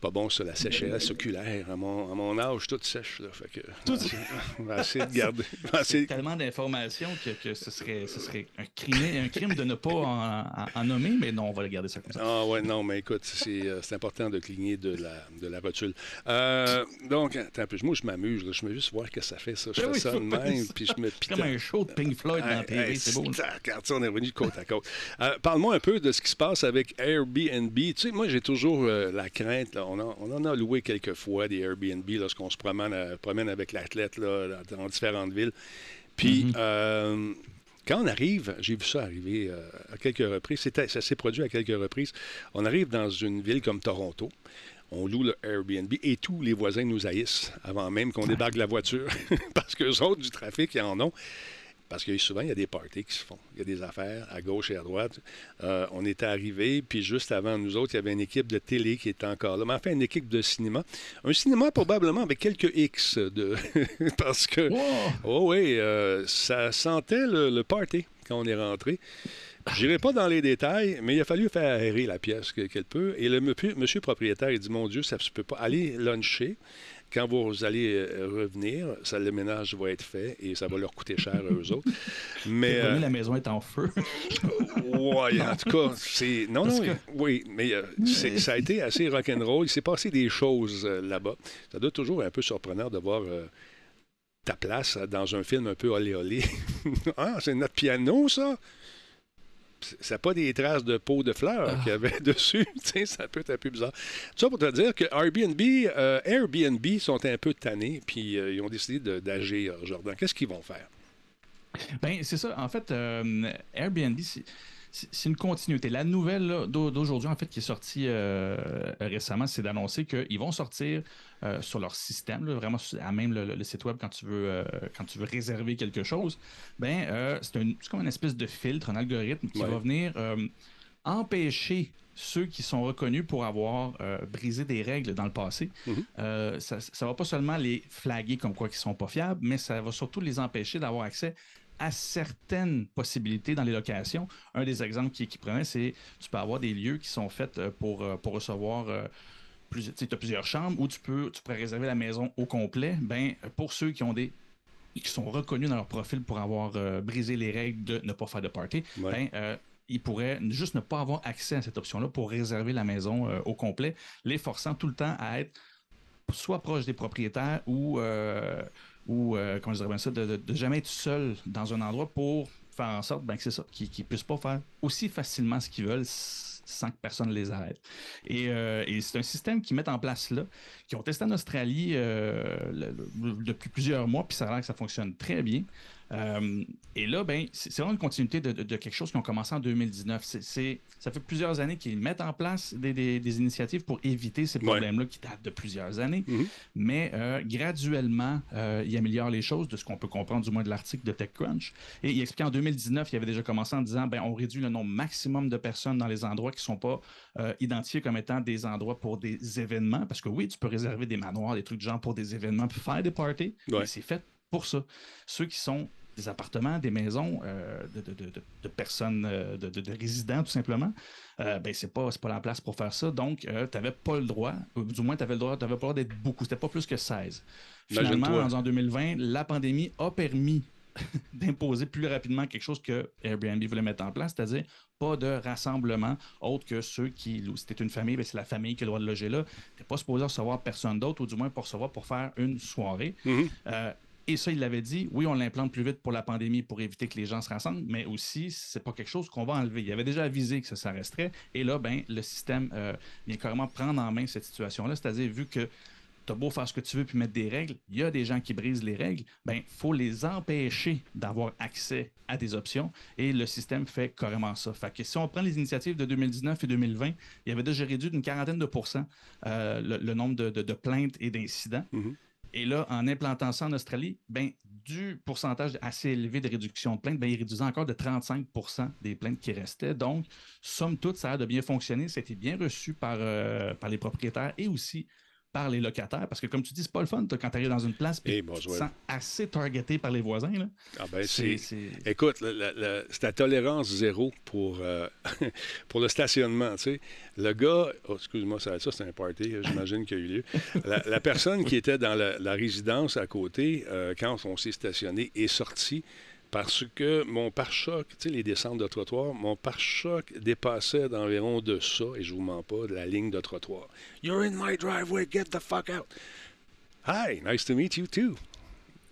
Pas bon, ça, la sécheresse oculaire. À mon, à mon âge, tout sèche, là. Fait que. On va essayer de garder. essayer- tellement d'informations que, que ce, serait, ce serait un crime, un crime de ne pas en, en- en nommer, mais non, on va le garder ça comme ça. Ah ouais, non, mais écoute, c'est euh, important de cligner de la, de la rotule. Euh, donc, attends un peu. Moi, je m'amuse. Je veux juste voir ce que ça fait, ça. Je Ben fais oui, ça de même, ça. puis je me comme un show de Pink Floyd dans la Hey, hey, c'est beau. Regarde ça, on est revenu côte à côte. Euh, Parle-moi un peu de ce qui se passe avec Airbnb. Tu sais, moi, j'ai toujours euh, la crainte. là, on, en- on en a loué quelques fois des Airbnb lorsqu'on se promène, euh, promène avec l'athlète dans, différentes villes. Puis, Mhm. euh, quand on arrive, j'ai vu ça arriver à quelques reprises, ça s'est produit à quelques reprises. On arrive dans une ville comme Toronto. On loue le Airbnb et tous les voisins nous haïssent avant même qu'on débarque la voiture. Parce qu'eux autres, du trafic, ils en ont. Parce que souvent, il y a des parties qui se font. Il y a des affaires à gauche et à droite. Euh, on était arrivés, puis juste avant nous autres, il y avait une équipe de télé qui était encore là. Mais enfin, une équipe de cinéma. Un cinéma probablement avec quelques X. de Parce que, Wow! oh oui, euh, ça sentait le, le party quand on est rentré. J'irai pas dans les détails, mais il a fallu faire aérer la pièce que- qu'elle peut. Et le monsieur, monsieur propriétaire, il dit Mon Dieu, ça se peut pas. Allez luncher. Quand vous allez euh, revenir, ça, le ménage va être fait et ça va leur coûter cher à eux autres. Mais. Euh, la maison est en feu. Ouais, en tout cas, c'est. Non, Parce non, que- oui, mais euh, ça a été assez rock'n'roll. Il s'est passé des choses euh, là-bas. Ça doit toujours être un peu surprenant de voir ta place dans un film un peu olé olé. ah, c'est notre piano, ça? Ça n'a pas des traces de peau de fleurs Ah. qu'il y avait dessus. Ça peut être un peu bizarre. Tout ça pour te dire que Airbnb, euh, Airbnb sont un peu tannés, puis euh, ils ont décidé d'agir, Jordan. Qu'est-ce qu'ils vont faire? Ben, c'est ça. En fait, euh, Airbnb, c'est- une continuité. La nouvelle d'aujourd'hui, en fait, qui est sortie récemment, c'est d'annoncer qu'ils vont sortir euh, sur leur système, là, vraiment à même le, le site web quand tu veux, euh, quand tu veux réserver quelque chose. Ben, euh, c'est un- comme une espèce de filtre, un algorithme qui Ouais. va venir empêcher ceux qui sont reconnus pour avoir euh, brisé des règles dans le passé. Mhm. Euh, ça ne va pas seulement les flaguer comme quoi qu'ils sont pas fiables, mais ça va surtout les empêcher d'avoir accès à certaines possibilités dans les locations. Un des exemples qui, qui prenait, c'est tu peux avoir des lieux qui sont faits pour, pour recevoir plus, tu as plusieurs chambres où tu peux tu pourrais réserver la maison au complet. Ben, pour ceux qui ont des qui sont reconnus dans leur profil pour avoir euh, brisé les règles de ne pas faire de party, Ouais. ben, euh, ils pourraient juste ne pas avoir accès à cette option-là pour réserver la maison euh, au complet, les forçant tout le temps à être soit proche des propriétaires ou, ou comment je dirais bien ça, de, de- de jamais être seul dans un endroit pour faire en sorte ben, que c'est ça, qu'ils ne puissent pas faire aussi facilement ce qu'ils veulent sans que personne les arrête. Et, euh, et c'est un système qu'ils mettent en place là, qui ont testé en Australie euh, depuis plusieurs mois, puis ça a l'air que ça fonctionne très bien. Euh, et là, ben, c'est vraiment une continuité de, de- de quelque chose qui ont commencé en 2019. C'est- c'est- ça fait plusieurs années qu'ils mettent en place des, des- des initiatives pour éviter ces Ouais. problèmes-là qui datent de plusieurs années. Mhm. Mais euh, graduellement, euh, ils améliorent les choses, de ce qu'on peut comprendre du moins de l'article de TechCrunch. Et il explique en 2019, il avait déjà commencé en disant ben, on réduit le nombre maximum de personnes dans les endroits qui ne sont pas identifiés comme étant des endroits pour des événements. Parce que oui, tu peux réserver des manoirs, des trucs de genre pour des événements, puis faire des parties. Ouais. Mais c'est fait pour ça. Ceux qui sont des appartements, des maisons euh, de, de- de- de- de personnes, euh, de, de- de résidents tout simplement, euh, ben c'est pas, pas la place pour faire ça. Donc, tu n'avais pas le droit, ou du moins, tu avais le droit, pas le droit d'être beaucoup. C'était pas plus que 16. Finalement, en 2020, la pandémie a permis d'imposer plus rapidement quelque chose que Airbnb voulait mettre en place, c'est-à-dire pas de rassemblement autre que ceux qui louent. Si une famille, ben c'est la famille qui a le droit de loger là. T'es pas supposé recevoir personne d'autre, ou du moins pour recevoir pour faire une soirée. Mhm. Euh, Et ça, il l'avait dit, oui, on l'implante plus vite pour la pandémie pour éviter que les gens se rassemblent, mais aussi, c'est pas quelque chose qu'on va enlever. Il avait déjà avisé que ça, resterait. Et là, ben, le système euh, vient carrément prendre en main cette situation-là. C'est-à-dire, vu que tu as beau faire ce que tu veux puis mettre des règles, il y a des gens qui brisent les règles, ben faut les empêcher d'avoir accès à des options et le système fait carrément ça. Fait que si on prend les initiatives de 2019 et 2020, il y avait déjà réduit d'une quarantaine de pourcents euh, le, nombre de, plaintes et d'incidents. Mm-hmm. Et là, en implantant ça en Australie, ben, du pourcentage assez élevé de réduction de plaintes, ben, il réduisait encore de 35% des plaintes qui restaient. Donc, somme toute, ça a de bien fonctionner. Été bien reçu par, euh, par les propriétaires et aussi par les locataires. Parce que, comme tu dis, c'est pas le fun quand tu arrives dans une place et tu te sens assez targeté par les voisins. Là. Ah ben, c'est... Écoute, c'est la tolérance zéro pour, euh, pour le stationnement. Tu sais. Le gars, oh, excuse-moi, ça, ça c'est un party, j'imagine qu'il y a eu lieu. La, personne qui était dans la, résidence à côté, euh, quand on s'est stationné, est sortie parce que mon pare-choc, tu sais, les descentes de trottoir, mon pare-choc dépassait d'environ de ça, et je vous mens pas, de la ligne de trottoir. You're in my driveway, get the fuck out. Hi, nice to meet you too.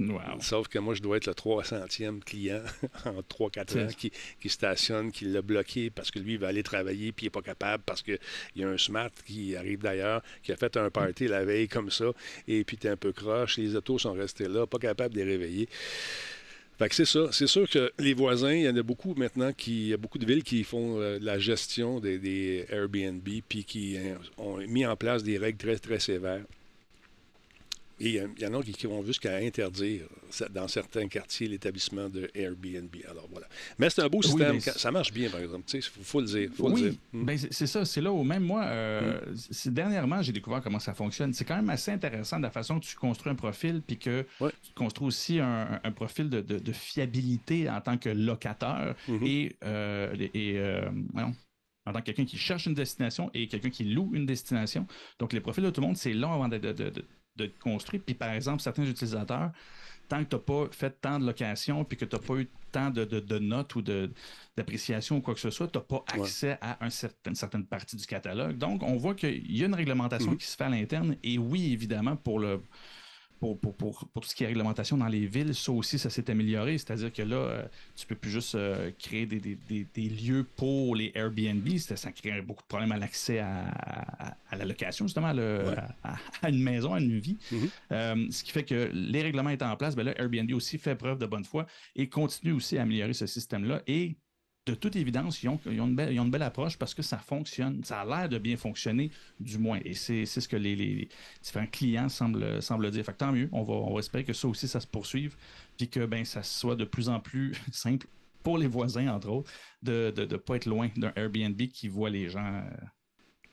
Wow. Sauf que moi, je dois être le 300e client en 3-4 ans qui, qui, stationne, qui l'a bloqué parce que lui, il va aller travailler puis il n'est pas capable parce qu'il y a un smart qui arrive d'ailleurs, qui a fait un party la veille comme ça, et puis tu es un peu croche, les autos sont restés là, pas capable de les réveiller. Fait que c'est ça. C'est sûr que les voisins, il y en a beaucoup maintenant qui. Il y a beaucoup de villes qui font euh, la gestion des, Airbnb puis qui euh, ont mis en place des règles très, très sévères. Et il y en a qui vont jusqu'à interdire dans certains quartiers l'établissement de Airbnb. Alors voilà. Mais c'est un beau système. ça marche bien, par exemple. Il faut, le dire. oui, hmm. ben, c'est ça. C'est là où même moi, euh, hmm. dernièrement, j'ai découvert comment ça fonctionne. C'est quand même assez intéressant de la façon que tu construis un profil puis que tu construis aussi un, profil de, fiabilité en tant que locateur hmm. et, euh, et euh, en tant que quelqu'un qui cherche une destination et quelqu'un qui loue une destination. Donc, les profils de tout le monde, c'est long avant de, de construire. Puis par exemple, certains utilisateurs, tant que tu n'as pas fait tant de locations puis que tu n'as pas eu tant de, notes ou d'appréciation ou quoi que ce soit, tu n'as pas accès à un certain, une certaine partie du catalogue. Donc, on voit qu'il y a une réglementation mm-hmm. qui se fait à l'interne. Et oui, évidemment, pour le pour, pour, tout ce qui est réglementation dans les villes, ça aussi, ça s'est amélioré. C'est-à-dire que là, euh, tu peux plus juste euh, créer des, lieux pour les Airbnb. Ça crée beaucoup de problèmes à l'accès à, la location, justement, à, une maison, à une vie. Mm-hmm. Euh, ce qui fait que les règlements étant en place, ben là, Airbnb aussi fait preuve de bonne foi et continue aussi à améliorer ce système-là. Et de toute évidence, ils ont, une belle, approche parce que ça fonctionne, ça a l'air de bien fonctionner, du moins. Et c'est ce que les, différents clients semblent, semblent dire. Fait tant mieux, on va, on espérer que ça aussi, ça se poursuive, puis que ben, ça soit de plus en plus simple pour les voisins, entre autres, de ne pas être loin d'un Airbnb qui voit les gens euh,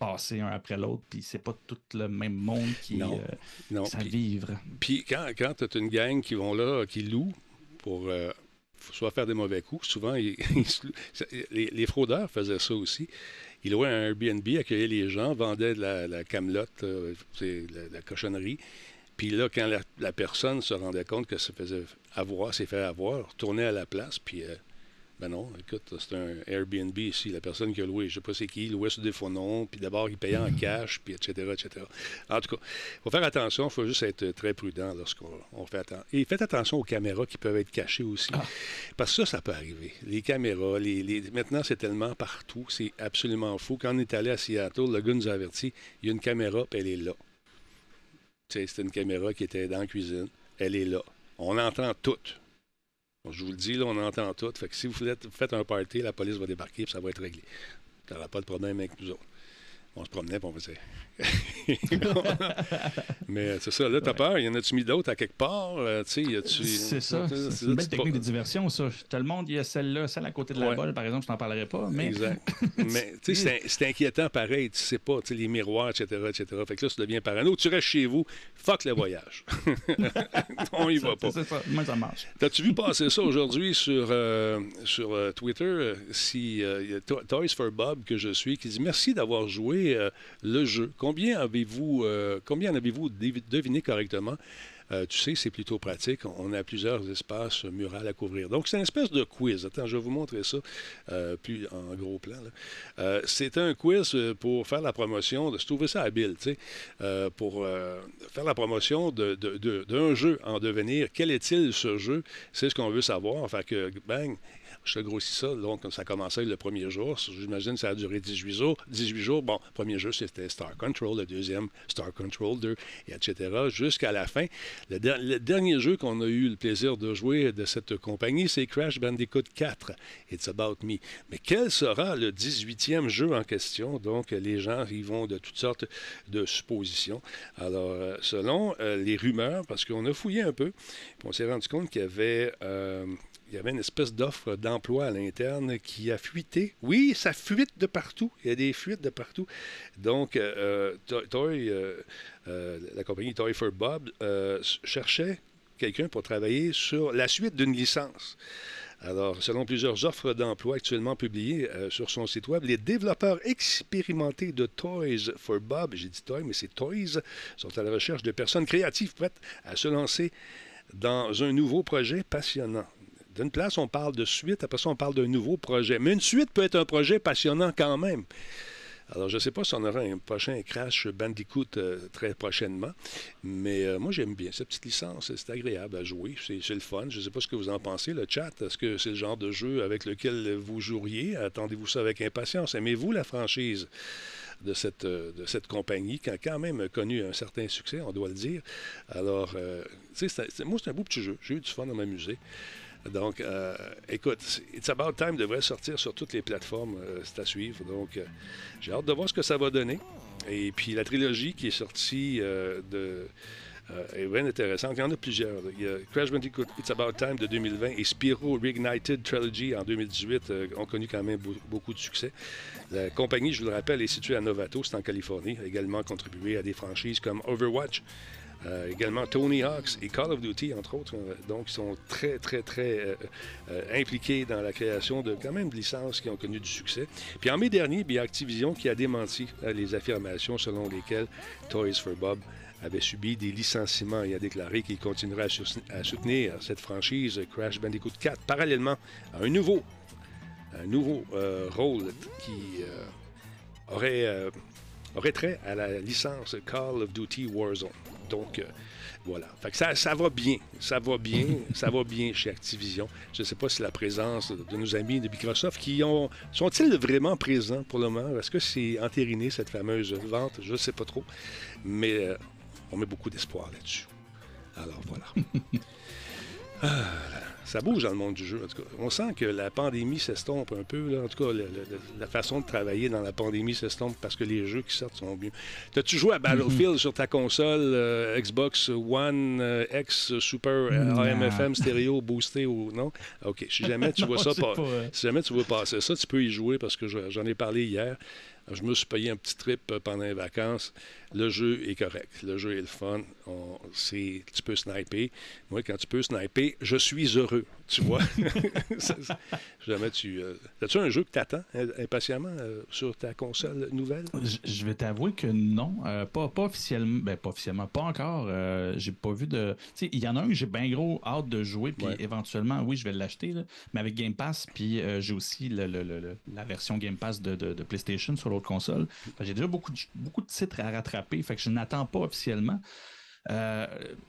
passer un après l'autre, puis c'est pas tout le même monde qui non, euh, vivre. Puis quand, quand tu as une gang qui vont là, qui loue pour euh, soit faire des mauvais coups. Souvent, les, fraudeurs faisaient ça aussi. Ils louaient un Airbnb, accueillaient les gens, vendaient de la, camelote, euh, la, cochonnerie. Puis là, quand la, personne se rendait compte que ça faisait avoir, s'est fait avoir, retournait à la place, puis euh, ben non, écoute, c'est un Airbnb ici. La personne qui a loué, je ne sais pas c'est qui, il louait sur des faux noms, puis d'abord, il payait en cash, puis etc., etc. En tout cas, il faut faire attention, il faut juste être très prudent lorsqu'on fait attention. Et faites attention aux caméras qui peuvent être cachées aussi. Ah. Parce que ça, ça peut arriver. Les caméras, les, maintenant, c'est tellement partout, c'est absolument fou. Quand on est allé à Seattle, le gars nous a averti, il y a une caméra, puis elle est là. Tu sais, c'était une caméra qui était dans la cuisine. Elle est là. On l'entend je vous le dis, là, on entend tout. Fait que si vous faites, un party, la police va débarquer et ça va être réglé. Tu n'auras pas de problème avec nous autres. On se promenait et on faisait. Mais c'est ça, là, t'as peur. Y en a-tu mis d'autres à quelque part? Euh, c'est ça. C'est une belle technique de diversion, ça. Tout le monde, il y a celle-là, celle à côté de la balle, par exemple, je t'en parlerai pas. Mais... Exact. mais tu sais, c'est inquiétant pareil. Tu sais pas, les miroirs, etc., etc. Fait que là, ça devient parano. Tu restes chez vous, fuck le voyage. on y va pas. C'est ça. Moi, ça marche. T'as-tu vu passer ça aujourd'hui sur, euh, sur euh, Twitter? Si, Toys for Bob, que je suis, qui dit merci d'avoir joué le jeu. Combien avez-vous, euh, avez-vous deviné correctement? Euh, tu sais, c'est plutôt pratique. On a plusieurs espaces murales à couvrir. Donc, c'est une espèce de quiz. Attends, je vais vous montrer ça euh, plus en gros plan. C'est un quiz pour faire la promotion, de, je trouvais ça habile, tu sais, pour faire la promotion d'un jeu en devenir. Quel est-il ce jeu? C'est ce qu'on veut savoir. Fait que, bang, je grossis ça. Donc, ça a commencé le premier jour. J'imagine que ça a duré 18 jours. 18 jours, bon, le premier jeu, c'était Star Control. Le deuxième, Star Control 2, et etc. Jusqu'à la fin. Le, dernier jeu qu'on a eu le plaisir de jouer de cette compagnie, c'est Crash Bandicoot 4. It's About Me. Mais quel sera le 18e jeu en question? Donc, les gens y vont de toutes sortes de suppositions. Alors, euh, selon euh, les rumeurs, parce qu'on a fouillé un peu, on s'est rendu compte qu'il y avait... Euh, il y avait une espèce d'offre d'emploi à l'interne qui a fuité. Oui, ça fuite de partout. Il y a des fuites de partout. Donc, euh, Toy, euh, euh, la compagnie Toy for Bob cherchait quelqu'un pour travailler sur la suite d'une licence. Alors, selon plusieurs offres d'emploi actuellement publiées sur son site web, les développeurs expérimentés de Toys for Bob, j'ai dit Toy, mais c'est Toys, sont à la recherche de personnes créatives prêtes à se lancer dans un nouveau projet passionnant. D'une place, on parle de suite, après ça, on parle d'un nouveau projet. Mais une suite peut être un projet passionnant quand même. Alors, je ne sais pas si on aura un prochain Crash Bandicoot euh, très prochainement, mais euh, moi, j'aime bien cette petite licence. C'est agréable à jouer. C'est le fun. Je ne sais pas ce que vous en pensez, le chat. Est-ce que c'est le genre de jeu avec lequel vous joueriez? Attendez-vous ça avec impatience? Aimez-vous la franchise? de cette, euh, de cette compagnie qui a quand même connu un certain succès, on doit le dire? Alors, sais, moi, c'est un beau petit jeu. J'ai eu du fun à m'amuser. Donc, euh, écoute, It's About Time devrait sortir sur toutes les plateformes. Euh, c'est à suivre. Donc, euh, j'ai hâte de voir ce que ça va donner. Et puis, la trilogie qui est sortie est bien intéressante. Il y en a plusieurs. Il y a Crash Bandicoot It's About Time de 2020 et Spyro Reignited Trilogy en 2018 ont connu quand même beaucoup de succès. La compagnie, je vous le rappelle, est située à Novato, c'est en Californie, a également contribué à des franchises comme Overwatch, euh, également Tony Hawks et Call of Duty, entre autres. Euh, donc, ils sont très, très, très euh, impliqués dans la création de quand même de licences qui ont connu du succès. Puis en mai dernier, Activision qui a démenti les affirmations selon lesquelles Toys for Bob avait subi des licenciements et a déclaré qu'il continuerait à, soutenir cette franchise Crash Bandicoot 4 parallèlement à un nouveau, un nouveau rôle qui aurait, aurait trait à la licence Call of Duty Warzone. Donc, euh, voilà. Fait que ça, ça va bien. Ça va bien. ça va bien chez Activision. Je ne sais pas si la présence de nos amis de Microsoft qui ont. Sont-ils vraiment présents pour le moment? Est-ce que c'est entériné, cette fameuse vente? Je ne sais pas trop. Mais euh, on met beaucoup d'espoir là-dessus. Alors, voilà. ah, ça bouge dans le monde du jeu. En tout cas. On sent que la pandémie s'estompe un peu. Là. En tout cas, la façon de travailler dans la pandémie s'estompe parce que les jeux qui sortent sont mieux. T'as-tu joué à Battlefield sur ta console euh, Xbox One euh, X Super AMFM stéréo boosté ou non? OK. Si jamais tu vois ça, si jamais tu veux passer ça, tu peux y jouer parce que j'en ai parlé hier. Je me suis payé un petit trip pendant les vacances. Le jeu est correct. Le jeu est le fun. On, tu peux sniper. Moi, quand tu peux sniper, je suis heureux. Tu vois? Jamais tu. Euh, As-tu un jeu que tu attends impatiemment euh, sur ta console nouvelle? Je, vais t'avouer que non. Euh, pas, pas, officiellement. Ben, pas officiellement. Pas encore. j'ai pas vu de. Il y en a un que j'ai bien gros hâte de jouer. Puis éventuellement, oui, je vais l'acheter. Mais avec Game Pass. Puis j'ai aussi le, la version Game Pass de, de, PlayStation sur l'autre console. J'ai déjà beaucoup de, beaucoup de titres à rattraper. Fait que je n'attends pas officiellement. mais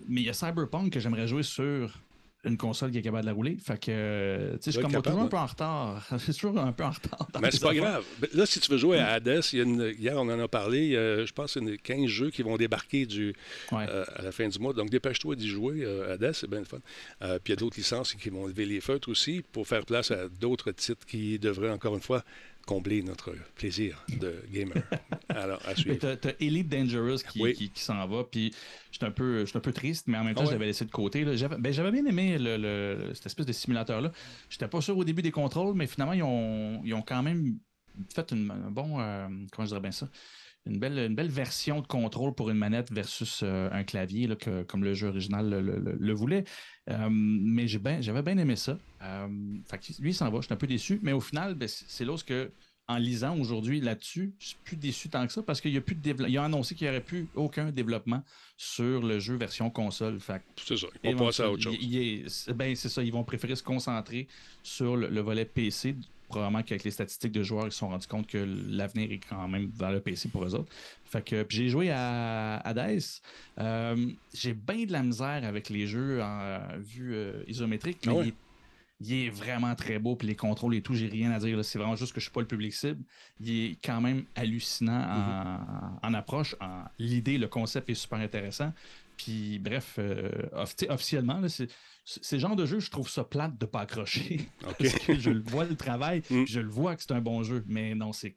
il y a Cyberpunk que j'aimerais jouer sur une console qui est capable de la rouler. Fait que, tu sais, je suis toujours un peu en retard. C'est toujours un peu en retard. Mais c'est pas grave. Là, si tu veux jouer à Hades, hier, on en a parlé, je pense qu'il y a 15 jeux qui vont débarquer du, euh, à la fin du mois. Donc, dépêche-toi d'y jouer. Euh, Hades, c'est bien le fun. Euh, puis il y a d'autres licences qui vont lever les feutres aussi pour faire place à d'autres titres qui devraient, encore une fois, combler notre plaisir de gamer. Alors, à suivre. T'as, as Elite Dangerous qui, qui, s'en va, puis j'étais un, peu, un peu triste, mais en même temps, ah je l'avais laissé de côté. J'avais, ben, bien aimé le, cette espèce de simulateur-là. J'étais pas sûr au début des contrôles, mais finalement, ils ont, ils ont quand même fait une, un bon. Euh, comment je dirais bien ça? Une belle, une belle version de contrôle pour une manette versus euh, un clavier, là, que, comme le jeu original le, voulait. Euh, mais ben, j'avais bien aimé ça. Euh, fait lui, il s'en va. Je suis un peu déçu. Mais au final, ben, c'est là que en lisant aujourd'hui là-dessus, je suis plus déçu tant que ça parce qu'il y a plus de développement. Il a annoncé qu'il n'y aurait plus aucun développement sur le jeu version console. C'est ça. Ils vont passer à autre chose. ben, c'est ça. Ils vont préférer se concentrer sur le, volet PC. Probablement qu'avec les statistiques de joueurs, ils se sont rendus compte que l'avenir est quand même vers le PC pour eux autres. Fait que j'ai joué à Hades. Euh, j'ai bien de la misère avec les jeux en vue euh, isométrique, mais ah il est vraiment très beau, puis les contrôles et tout, j'ai rien à dire. C'est vraiment juste que je suis pas le public cible. Il est quand même hallucinant en, mhm. approche. En, l'idée, le concept est super intéressant. Puis bref, euh, officiellement, c'est, c'est le genre de jeu, je trouve ça plate de pas accrocher. je le vois le travail, mm. je le vois que c'est un bon jeu, mais non, c'est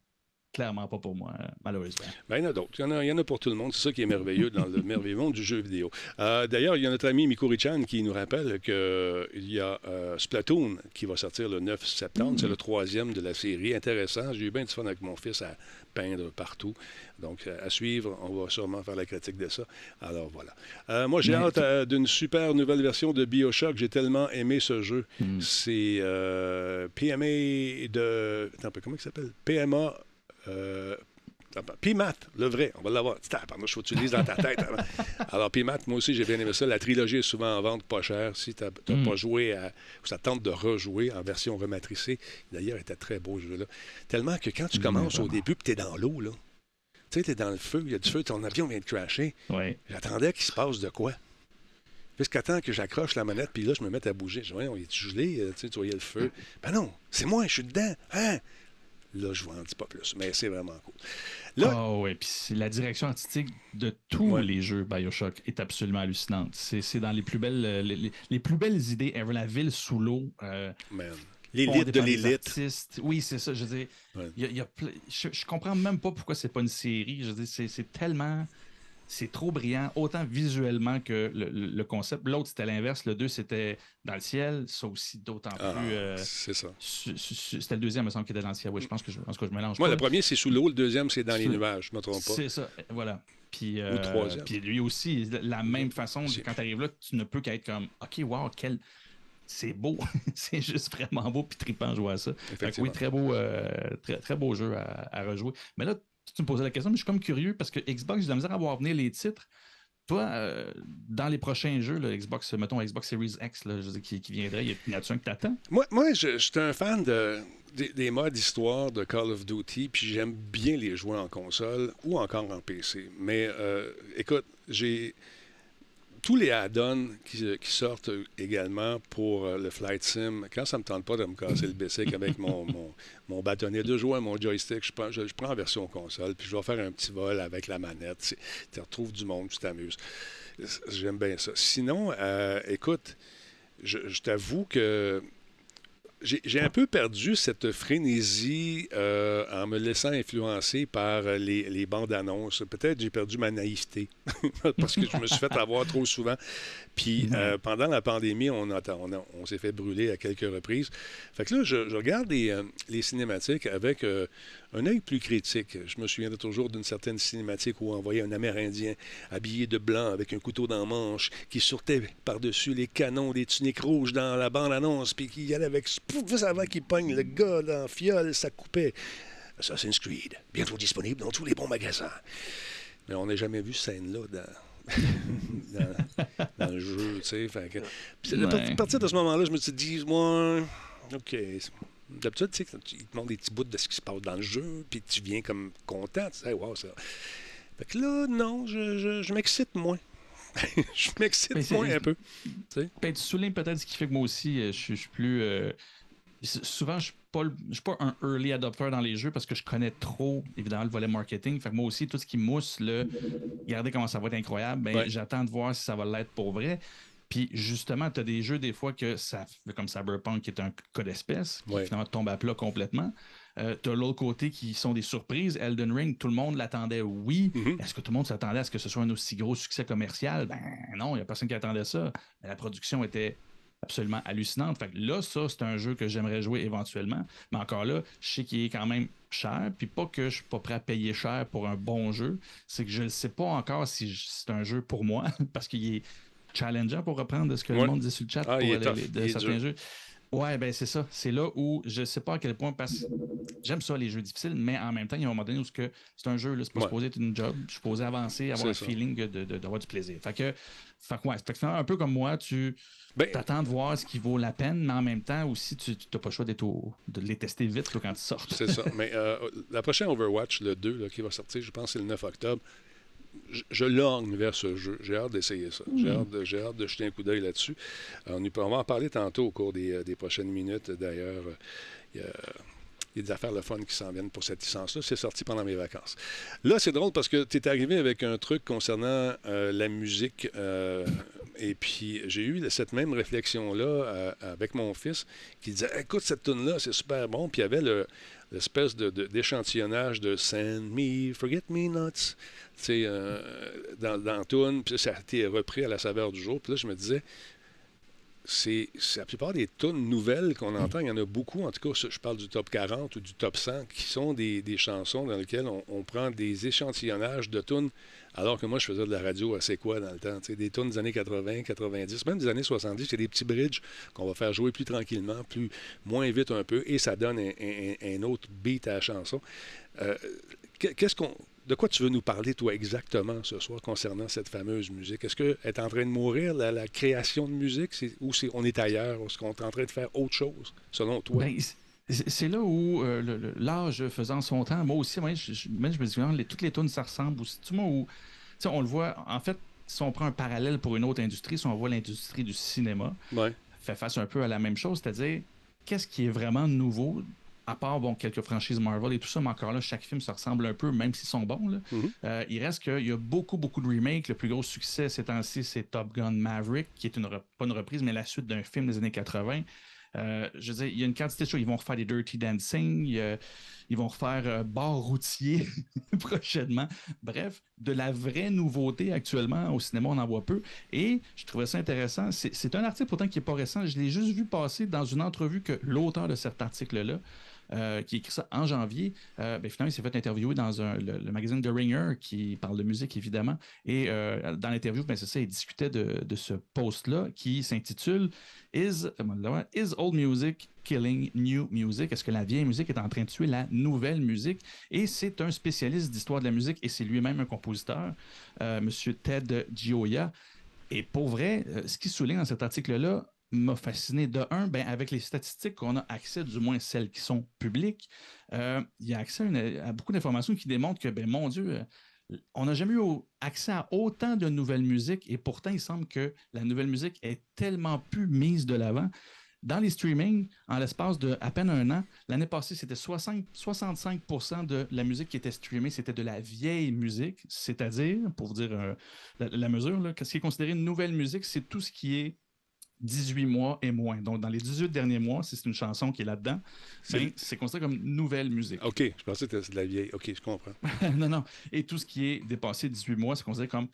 clairement pas pour moi, malheureusement. Ben, il y en a d'autres. Il y en a, pour tout le monde. C'est ça qui est merveilleux dans le merveilleux monde du jeu vidéo. Euh, d'ailleurs, il y a notre ami Mikuri-chan qui nous rappelle qu'il y a euh, Splatoon qui va sortir le 9 septembre. C'est le troisième de la série. Intéressant. J'ai eu bien du fun avec mon fils à peindre partout. Donc, à suivre, on va sûrement faire la critique de ça. Alors, voilà. Euh, moi, j'ai hâte d'une super nouvelle version de Bioshock. J'ai tellement aimé ce jeu. Hmm. C'est PMA de... Attends, comment il s'appelle? PMA euh, PMAT, le vrai, on va l'avoir. Pardon, je utiliser dans ta tête. Alors, PMAT, moi aussi, j'ai bien aimé ça. La trilogie est souvent en vente pas cher. Si tu n'as mm. pas joué à, ou ça tente de rejouer en version rematricée, d'ailleurs, était très beau ce jeu-là. Tellement que quand tu mm, commences au début, tu es dans l'eau, là. Tu sais, tu es dans le feu, il y a du feu, ton avion vient de crasher. J'attendais qu'il se passe de quoi? Temps que j'accroche la manette, puis là, je me mets à bouger. Je dis, on est gelé, euh, tu voyais le feu. Ben non, c'est moi, je suis dedans. Hein? Là, je vous en dis pas plus, mais c'est vraiment cool. Là, oh, ouais, puis la direction artistique de tous les jeux Bioshock est absolument hallucinante. C'est dans les plus belles euh, les, plus belles idées ever. La ville sous l'eau. Euh, L'élite de l'élite. Oui, c'est ça. Je veux dire, y a, je, je, comprends même pas pourquoi c'est pas une série. Je veux c'est tellement c'est trop brillant, autant visuellement que le, concept. L'autre, c'était l'inverse. Le 2, c'était dans le ciel. Ça aussi, d'autant ah, plus. Euh, c'est ça. C'était le deuxième, il me semble, qui était dans le ciel. Oui, je pense que je, pense que je mélange. Moi, le premier, c'est sous l'eau. Le deuxième, c'est dans les nuages. Je ne me trompe pas. C'est ça. Voilà. Puis, euh, Ou troisième. Puis lui aussi, la même façon, quand tu arrives là, tu ne peux qu'être comme OK, wow, quel c'est beau. c'est juste vraiment beau puis trippant jouer à ça. oui, très beau, euh, très, très beau jeu à, à, rejouer. Mais là, tu me posais la question, mais je suis comme curieux parce que Xbox, j'ai de la misère à voir venir les titres. Toi, euh, dans les prochains jeux, le Xbox, mettons Xbox Series X, je qui, qui, viendrait, il y a un que t'attends? Moi, moi je, suis un fan de, des, modes histoire de Call of Duty, puis j'aime bien les jouer en console ou encore en PC. Mais euh, écoute, j'ai tous les add-ons qui, sortent également pour euh, le Flight Sim, quand ça ne me tente pas de me casser le bicycle avec mon, mon, bâtonnet de joueur, mon joystick, je prends, je, prends en version console, puis je vais faire un petit vol avec la manette. Tu retrouves du monde, tu t'amuses. J'aime bien ça. Sinon, euh, écoute, je t'avoue que j'ai un peu perdu cette frénésie euh, en me laissant influencer par les, bandes annonces. Peut-être j'ai perdu ma naïveté parce que je me suis fait avoir trop souvent. Puis euh, pendant la pandémie, on, on, s'est fait brûler à quelques reprises. Fait que là, je, regarde les, euh, les, cinématiques avec un œil plus critique. Je me souviens toujours d'une certaine cinématique où on voyait un Amérindien habillé de blanc avec un couteau dans la manche qui sortait par-dessus les canons des tuniques rouges dans la bande-annonce, puis qui allait avec juste avant qu'il pogne le gars dans la fiole, ça coupait. Assassin's Creed, bientôt disponible dans tous les bons magasins. Mais on n'a jamais vu cette scène-là dans, le jeu, tu sais. À partir de ce moment-là, je me suis dit, moi, OK, D'habitude, tu sais, ils te montrent des petits bouts de ce qui se passe dans le jeu, puis tu viens comme content, tu sais, wow, ça. Fait que là, non, je, je, m'excite moins. je m'excite moins un peu. Tu, sais. Ben, tu soulignes peut-être ce qui fait que moi aussi, euh, je, suis plus. Euh, souvent, je ne suis pas un early adopter dans les jeux parce que je connais trop, évidemment, le volet marketing. Fait que moi aussi, tout ce qui mousse, le regardez comment ça va être incroyable, ben, j'attends de voir si ça va l'être pour vrai. Puis justement, tu as des jeux des fois que ça comme Cyberpunk qui est un cas d'espèce, qui finalement tombe à plat complètement. Euh, tu as l'autre côté qui sont des surprises. Elden Ring, tout le monde l'attendait, oui. Mm-hmm. Est-ce que tout le monde s'attendait à ce que ce soit un aussi gros succès commercial? Ben non, il n'y a personne qui attendait ça. la production était absolument hallucinante. Fait que là, ça, c'est un jeu que j'aimerais jouer éventuellement. Mais encore là, je sais qu'il est quand même cher. Puis pas que je suis pas prêt à payer cher pour un bon jeu. C'est que je ne sais pas encore si c'est un jeu pour moi. Parce qu'il est challengeant pour reprendre ce que le monde dit sur le chat ah, pour les, de certains jeux. Ouais, ben c'est ça. C'est là où je sais pas à quel point, parce que j'aime ça, les jeux difficiles, mais en même temps, il y a un moment donné où c'est un jeu, c'est pas supposé être une job, je suis supposé avancer, avoir un feeling d'avoir de, du plaisir. Fait que, fait que ouais, fait que un peu comme moi, tu ben, attends de voir ce qui vaut la peine, mais en même temps aussi, tu n'as pas le choix de les tester vite quand tu sors. C'est ça. Mais euh, la prochaine Overwatch, le 2, qui va sortir, je pense c'est le 9 octobre, je, lorgne vers ce jeu. J'ai hâte d'essayer ça. J'ai mm. hâte, de jeter un coup d'œil là-dessus. On, on, va en parler tantôt au cours des, euh, des prochaines minutes. D'ailleurs, il y a il y a des affaires le fun qui s'en viennent pour cette licence-là. C'est sorti pendant mes vacances. Là, c'est drôle parce que tu es arrivé avec un truc concernant euh, la musique. Euh, et puis, j'ai eu cette même réflexion-là euh, avec mon fils qui disait Écoute, cette tune-là, c'est super bon. Puis il y avait l'espèce d'échantillonnage de, Send Me, Forget Me Nots dans, dans la tune. Puis ça a été repris à la saveur du jour. Puis là, je me disais c'est la plupart des tunes nouvelles qu'on entend, il y en a beaucoup, en tout cas, je parle du top 40 ou du top 100, qui sont des, chansons dans lesquelles on, prend des échantillonnages de tunes, alors que moi, je faisais de la radio assez quoi dans le temps, des tunes des années 80, 90, même des années 70, c'est des petits bridges qu'on va faire jouer plus tranquillement, plus moins vite un peu, et ça donne un, autre beat à la chanson. Euh, qu'est-ce qu'on de quoi tu veux nous parler, toi, exactement ce soir concernant cette fameuse musique? Est-ce qu'elle est en train de mourir, la, création de musique, ou c'est, on est ailleurs? Est-ce qu'on est en train de faire autre chose, selon toi? Ben, c'est là où euh, l'âge faisant son temps, moi aussi, moi, je, je, me dis, toutes les tunes, ça ressemble. Aussi, tu où, on le voit, en fait, si on prend un parallèle pour une autre industrie, si on voit l'industrie du cinéma, fait face un peu à la même chose, c'est-à-dire, qu'est-ce qui est vraiment nouveau à part bon, quelques franchises Marvel et tout ça, mais encore là, chaque film se ressemble un peu, même s'ils sont bons. Là. Mhm. Euh, il reste qu'il y a beaucoup, beaucoup de remakes. Le plus gros succès ces temps-ci, c'est Top Gun Maverick, qui est une pas une reprise, mais la suite d'un film des années 80. Euh, je veux dire, il y a une quantité de choses. Ils vont refaire des Dirty Dancing, ils vont refaire euh, Bar routier prochainement. Bref, de la vraie nouveauté actuellement au cinéma, on en voit peu. Et je trouvais ça intéressant. C'est un article pourtant qui n'est pas récent. Je l'ai juste vu passer dans une entrevue que l'auteur de cet article-là euh, qui écrit ça en janvier. Euh, ben, finalement, il s'est fait interviewer dans le, magazine The Ringer, qui parle de musique, évidemment. Et euh, dans l'interview, ben, c'est ça, il discutait de, ce post-là qui s'intitule Is, Is Old Music Killing New Music? Est-ce que la vieille musique est en train de tuer la nouvelle musique? Et c'est un spécialiste d'histoire de la musique et c'est lui-même un compositeur, M. Ted Gioia. Et pour vrai, ce qui souligne dans cet article-là, m'a fasciné. De un, ben, avec les statistiques qu'on a accès, du moins celles qui sont publiques, euh, il y a accès à, beaucoup d'informations qui démontrent que, ben, mon Dieu, euh, on n'a jamais eu accès à autant de nouvelles musiques et pourtant, il semble que la nouvelle musique est tellement plus mise de l'avant. Dans les streamings, en l'espace de à peine un an, l'année passée, c'était 65 de la musique qui était streamée, c'était de la vieille musique, c'est-à-dire, pour vous dire euh, la, mesure, là, ce qui est considéré une nouvelle musique, c'est tout ce qui est 18 mois et moins. Donc, dans les 18 derniers mois, si c'est une chanson qui est là-dedans, c'est considéré comme nouvelle musique. OK, je pensais que c'était de la vieille. OK, je comprends. non, non. Et tout ce qui est dépassé 18 mois, c'est considéré comme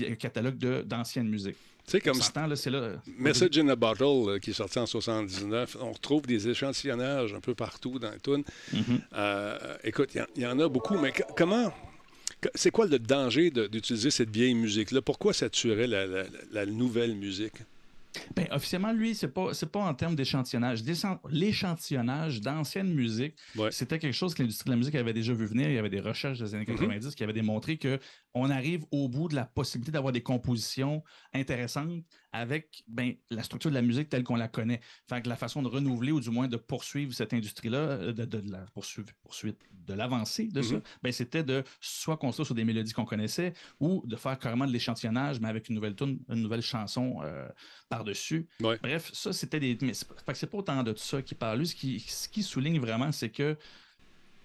un catalogue d'ancienne musique. Tu sais, comme là, c'est là. Message in a Bottle, euh, qui est sorti en 79, on retrouve des échantillonnages un peu partout dans les tunes. Mm-hmm. Euh, écoute, il y, en a beaucoup, mais comment. C'est quoi le danger d'utiliser cette vieille musique-là? Pourquoi ça tuerait la nouvelle musique? Ben, officiellement, lui, c'est pas, c'est pas en termes d'échantillonnage. L'échantillonnage d'anciennes musiques, c'était quelque chose que l'industrie de la musique avait déjà vu venir. Il y avait des recherches des années 90 mm-hmm. qui avaient démontré que on arrive au bout de la possibilité d'avoir des compositions intéressantes avec ben, la structure de la musique telle qu'on la connaît. Fait que la façon de renouveler ou du moins de poursuivre cette industrie-là, euh, de, la poursuite, de l'avancée de ça, mm-hmm. ben, c'était de soit construire sur des mélodies qu'on connaissait ou de faire carrément de l'échantillonnage, mais avec une nouvelle tune, une nouvelle chanson euh, par-dessus. Bref, ça, c'était des. Mais c'est pas autant de ça qui parle. ce qui, ce qui souligne vraiment, c'est que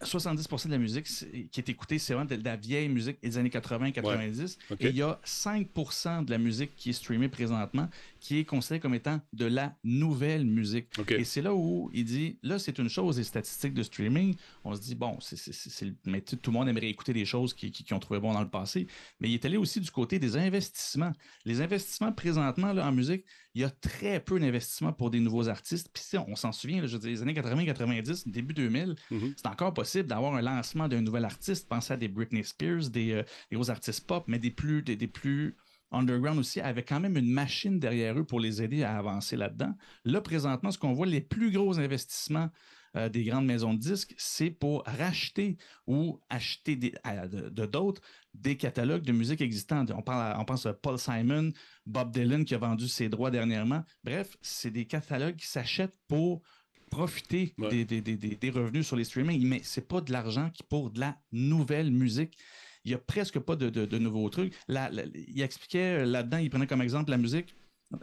70% de la musique qui est écoutée, c'est vraiment de, la vieille musique des années 80-90. Et il y a 5% de la musique qui est streamée présentement qui est considérée comme étant de la nouvelle musique. Et c'est là où il dit, là, c'est une chose, les statistiques de streaming. On se dit, bon, c'est, mais tout le monde aimerait écouter des choses qui, qui, ont trouvé bon dans le passé. Mais il est allé aussi du côté des investissements. Les investissements présentement là, en musique, il y a très peu d'investissements pour des nouveaux artistes. Puis on s'en souvient, je veux dire, les années 80-90, début 2000, mm-hmm. c'est encore possible d'avoir un lancement d'un nouvel artiste. Pensez à des Britney Spears, des, euh, des artistes pop, mais des plus, des, des plus underground aussi avaient quand même une machine derrière eux pour les aider à avancer là-dedans. Là, présentement, ce qu'on voit, les plus gros investissements euh, des grandes maisons de disques, c'est pour racheter ou acheter de d'autres des catalogues de musique existants. On, parle on pense à Paul Simon, Bob Dylan qui a vendu ses droits dernièrement. Bref, c'est des catalogues qui s'achètent pour profiter des, revenus sur les streamings, mais c'est pas de l'argent qui pour de la nouvelle musique. Il n'y a presque pas de, nouveaux trucs. il expliquait là-dedans, il prenait comme exemple la musique.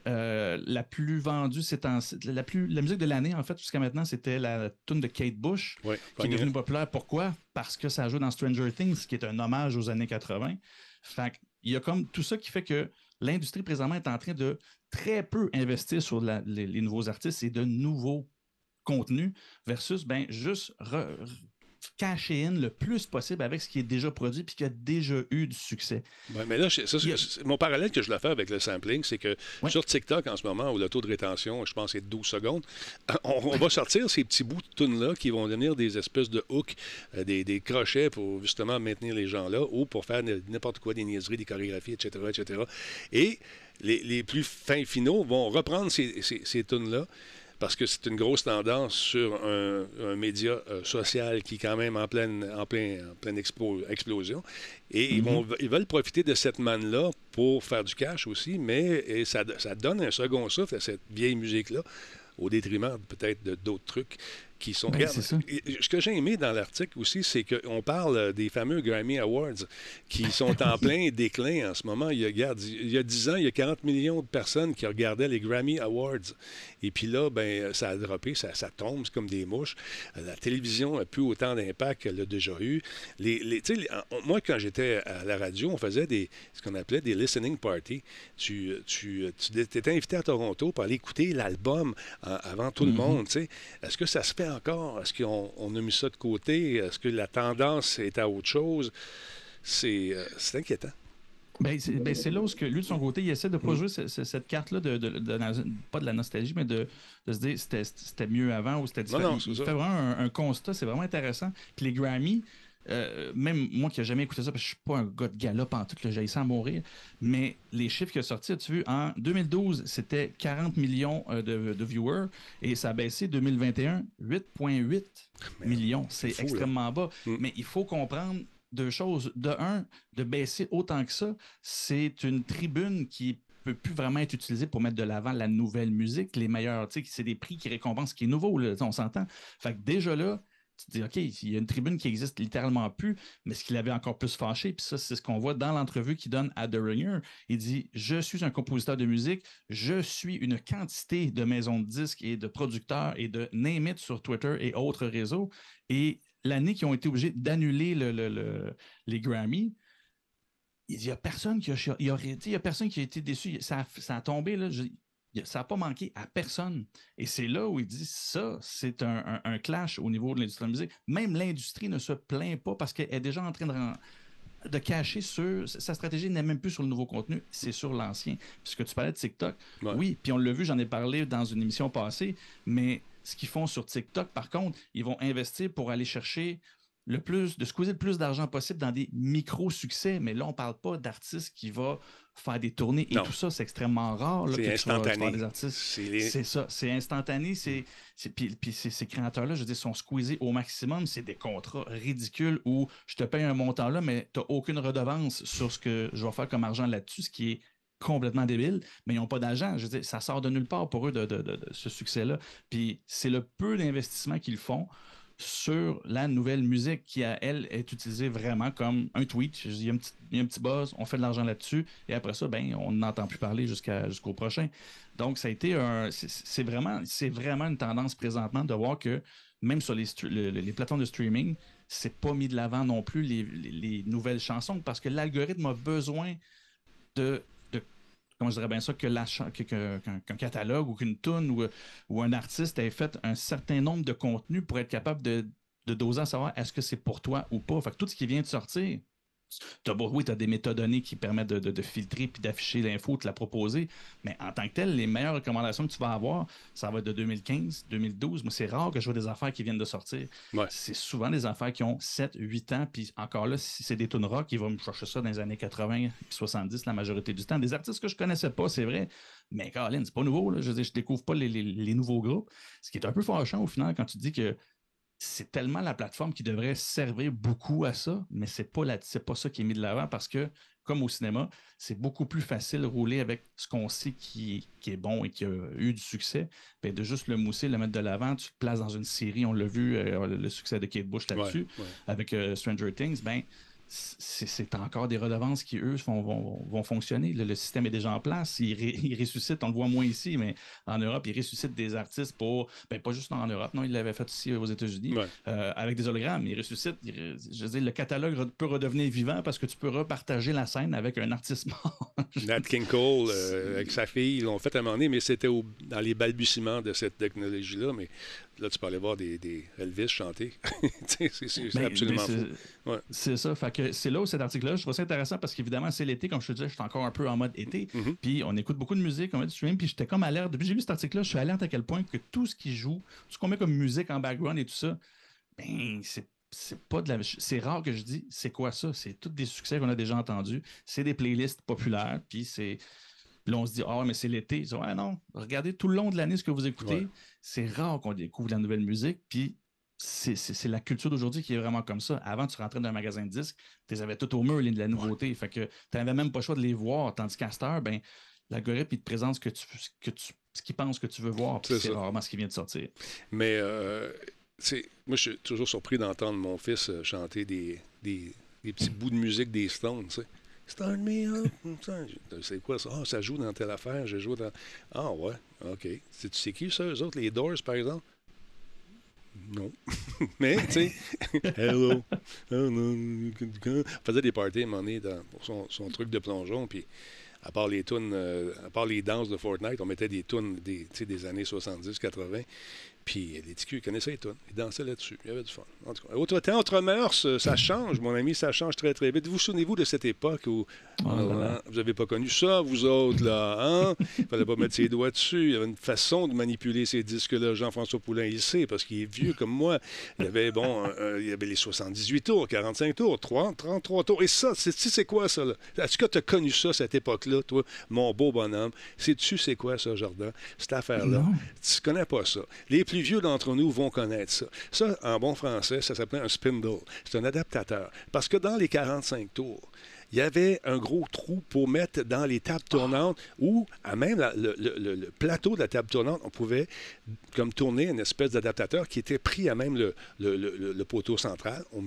Euh, la plus vendue, c'est la, plus, la musique de l'année, en fait, jusqu'à maintenant, c'était la tune de Kate Bush, qui est devenue populaire. Pourquoi? Parce que ça joue dans Stranger Things, qui est un hommage aux années 80. Fait il y a comme tout ça qui fait que l'industrie présentement est en train de très peu investir sur les, nouveaux artistes et de nouveaux contenus versus ben juste cacher in le plus possible avec ce qui est déjà produit puis qui a déjà eu du succès. mais là, mon parallèle que je le fais avec le sampling, c'est que sur TikTok en ce moment, où le taux de rétention, je pense, est 12 secondes, on, va sortir ces petits bouts de tunes-là qui vont devenir des espèces de hooks, euh, des, crochets pour justement maintenir les gens là ou pour faire n'importe quoi, des niaiseries, des chorégraphies, etc., etc. Et les, plus fins finaux vont reprendre ces, ces, ces tunes-là parce que c'est une grosse tendance sur un, média euh, social qui est quand même en pleine, en plein, en pleine explosion. Et ils, vont, mhm. ils veulent profiter de cette manne-là pour faire du cash aussi, mais ça, ça donne un second souffle à cette vieille musique-là, au détriment peut-être d'autres trucs qui sont. Ben, ce que j'ai aimé dans l'article aussi, c'est qu'on parle des fameux Grammy Awards qui sont en plein déclin en ce moment. Il y, a, il y a 10 ans, il y a 40 millions de personnes qui regardaient les Grammy Awards. Et puis là, ben, ça a droppé, ça, ça tombe, comme des mouches. La télévision n'a plus autant d'impact qu'elle a déjà eu. Les, les, moi, quand j'étais à la radio, on faisait des, ce qu'on appelait des listening parties. Tu, tu, tu étais invité à Toronto pour aller écouter l'album avant tout le mm-hmm. monde. Est-ce que ça se fait encore? Est-ce qu'on a mis ça de côté? Est-ce que la tendance est à autre chose? C'est euh, inquiétant. Ben, ben, c'est là où que lui, de son côté, il essaie de ne pas mm. jouer cette carte-là, de, pas de la nostalgie, mais de, se dire c'était mieux avant ou c'était différent. il fait vraiment un, constat, c'est vraiment intéressant. Puis les Grammy, euh, même moi qui n'ai jamais écouté ça, parce que je suis pas un gars de galop en tout, j'ai essayé à mourir, mais les chiffres qui ont sorti, as-tu vu, en 2012, c'était 40 millions euh, de, viewers et ça a baissé 2021, 8,8 millions. C'est extrêmement bas. Mm. Mais il faut comprendre deux choses. De un, de baisser autant que ça, c'est une tribune qui peut plus vraiment être utilisée pour mettre de l'avant la nouvelle musique, les meilleurs, tu sais, c'est des prix qui récompensent ce qui est nouveau, on s'entend. Fait que déjà là, tu te OK, il y a une tribune qui existe littéralement plus, mais ce qui l'avait encore plus fâché, puis ça, c'est ce qu'on voit dans l'entrevue qu'il donne à The Ringer. Il dit Je suis un compositeur de musique, je suis une quantité de maisons de disques et de producteurs et de name it sur Twitter et autres réseaux. Et l'année qu'ils ont été obligés d'annuler le, les Grammy, il n'y a personne qui a, il y a, personne qui a été déçu. Ça, a tombé, là, ça n'a pas manqué à personne. Et c'est là où il dit ça, c'est un, clash au niveau de l'industrie de la musique. Même l'industrie ne se plaint pas parce qu'elle est déjà en train de, de cacher sur. Sa stratégie n'est même plus sur le nouveau contenu, c'est sur l'ancien. Puisque tu parlais de TikTok, oui, puis on l'a vu, j'en ai parlé dans une émission passée, mais ce qu'ils font sur TikTok, par contre, ils vont investir pour aller chercher le plus, de squeezer le plus d'argent possible dans des micro-succès. Mais là, on ne parle pas d'artistes qui vont faire des tournées et tout ça, c'est extrêmement rare. C'est instantané. C'est ça, c'est instantané. C'est, puis, puis ces créateurs-là, je veux dire, sont squeezés au maximum. C'est des contrats ridicules où je te paye un montant là, mais tu n'as aucune redevance sur ce que je vais faire comme argent là-dessus, ce qui est complètement débile, mais ils n'ont pas d'argent. Je veux dire, ça sort de nulle part pour eux de, ce succès-là. Puis c'est le peu d'investissement qu'ils font sur la nouvelle musique qui, à elle, est utilisée vraiment comme un tweet. Il y a un petit, un petit buzz, on fait de l'argent là-dessus, et après ça, ben, on n'entend plus parler jusqu'à, jusqu'au prochain. Donc, ça a été un. C'est, vraiment, c'est vraiment une tendance présentement de voir que même sur les, les plateformes de streaming, c'est pas mis de l'avant non plus les, les nouvelles chansons parce que l'algorithme a besoin de comment je dirais bien ça, que qu'un, catalogue ou qu'une tune ou, ou, un artiste ait fait un certain nombre de contenus pour être capable de, doser à savoir est-ce que c'est pour toi ou pas. Fait que tout ce qui vient de sortir, oui, tu as des métadonnées qui permettent de, filtrer puis d'afficher l'info, de la proposer, mais en tant que tel, les meilleures recommandations que tu vas avoir, ça va être de 2015, 2012. Moi, c'est rare que je vois des affaires qui viennent de sortir. C'est souvent des affaires qui ont 7, 8 ans, puis encore là, si c'est des tunes rock, ils vont me chercher ça dans les années 80 et 70 la majorité du temps. Des artistes que je connaissais pas, c'est vrai, mais Caroline, c'est pas nouveau. Là. Je ne découvre pas les, nouveaux groupes. Ce qui est un peu fâchant au final quand tu dis que c'est tellement la plateforme qui devrait servir beaucoup à ça, mais ce n'est pas, pas ça qui est mis de l'avant parce que, comme au cinéma, c'est beaucoup plus facile de rouler avec ce qu'on sait qui, est bon et qui a eu du succès. Ben, de juste le mousser, le mettre de l'avant, tu te places dans une série, on l'a vu, euh, le succès de Kate Bush là-dessus, avec euh, Stranger Things, ben, c'est encore des redevances qui, eux, vont, fonctionner. Le, système est déjà en place. Ils, ressuscitent, on le voit moins ici, mais en Europe, ils ressuscitent des artistes pour, ben, pas juste en Europe, non, ils l'avaient fait aussi aux États-Unis, euh, avec des hologrammes. Ils ressuscitent, je veux dire, le catalogue peut redevenir vivant parce que tu peux repartager la scène avec un artiste mort. Nat King Cole, euh, avec sa fille, ils l'ont fait à un moment donné, mais c'était dans les balbutiements de cette technologie-là. Mais Là, tu peux aller voir des, des Elvis chanter. c'est ben, absolument fou. C'est ça. C'est là où cet article-là, je trouve ça intéressant parce qu'évidemment, c'est l'été, comme je te disais, je suis encore un peu en mode été. Mm-hmm. Puis on écoute beaucoup de musique, on met du stream, puis j'étais comme alerte. Depuis que j'ai lu cet article-là, je suis alerte à quel point que tout ce qui joue, tout ce qu'on met comme musique en background et tout ça, ben, c'est c'est pas de la. C'est rare que je dis c'est quoi ça? C'est tous des succès qu'on a déjà entendus. C'est des playlists populaires, puis c'est là, on se dit, ah, mais c'est l'été. Ah non, regardez tout le long de l'année ce que vous écoutez. C'est rare qu'on découvre la nouvelle musique. Puis c'est la culture d'aujourd'hui qui est vraiment comme ça. Avant, tu rentrais dans un magasin de disques, tu les avais tout au mur, de la nouveauté. Fait que tu n'avais même pas le choix de les voir. Tandis qu'à cette heure, ben, l'algorithme, il te présente ce que tu, que tu ce qu'il pense que tu veux voir, c'est rarement ce qui vient de sortir. Mais euh, moi, je suis toujours surpris d'entendre mon fils euh, chanter des, des, des, petits bouts de musique des Stones. Start me up. C'est quoi ça? Ah, ça joue dans telle affaire. Je joue dans. Ah, ouais. OK. Tu sais qui, ça, eux autres? Les Doors, par exemple? Non. Mais, tu sais, hello. On faisait des parties à un moment donné dans, pour son, son, truc de plongeon. Puis, à part les tunes, euh, à part les danses de Fortnite, on mettait des tunes des, des années 70-80. Puis les TQ connaissaient les tunes. Ils dansaient là-dessus. Il y avait du fun. En tout cas, autre temps, autre mœurs, euh, ça change, mon ami, ça change très, très vite. Vous, vous souvenez-vous de cette époque où oh hein, vous n'avez pas connu ça, vous autres, là, hein? Il fallait pas mettre ses doigts dessus. Il y avait une façon de manipuler ces disques-là. Jean-François Poulain, il sait, parce qu'il est vieux comme moi. Il y avait, bon, il y avait les 78 tours, 45 tours, 30, 33 tours. Et ça, tu sais, c'est quoi, ça, là? Est-ce que tu as connu ça, cette époque-là, toi, mon beau bonhomme? Sais-tu c'est quoi, ça, Jardin? Cette affaire-là? Tu connais pas ça. Les plus vieux d'entre nous vont connaître ça. Ça, en bon français, ça s'appelait un spindle. C'est un adaptateur. Parce que dans les 45 tours, il y avait un gros trou pour mettre dans les tables tournantes ou à même le, plateau de la table tournante, on pouvait comme tourner une espèce d'adaptateur qui était pris à même le, poteau central. On,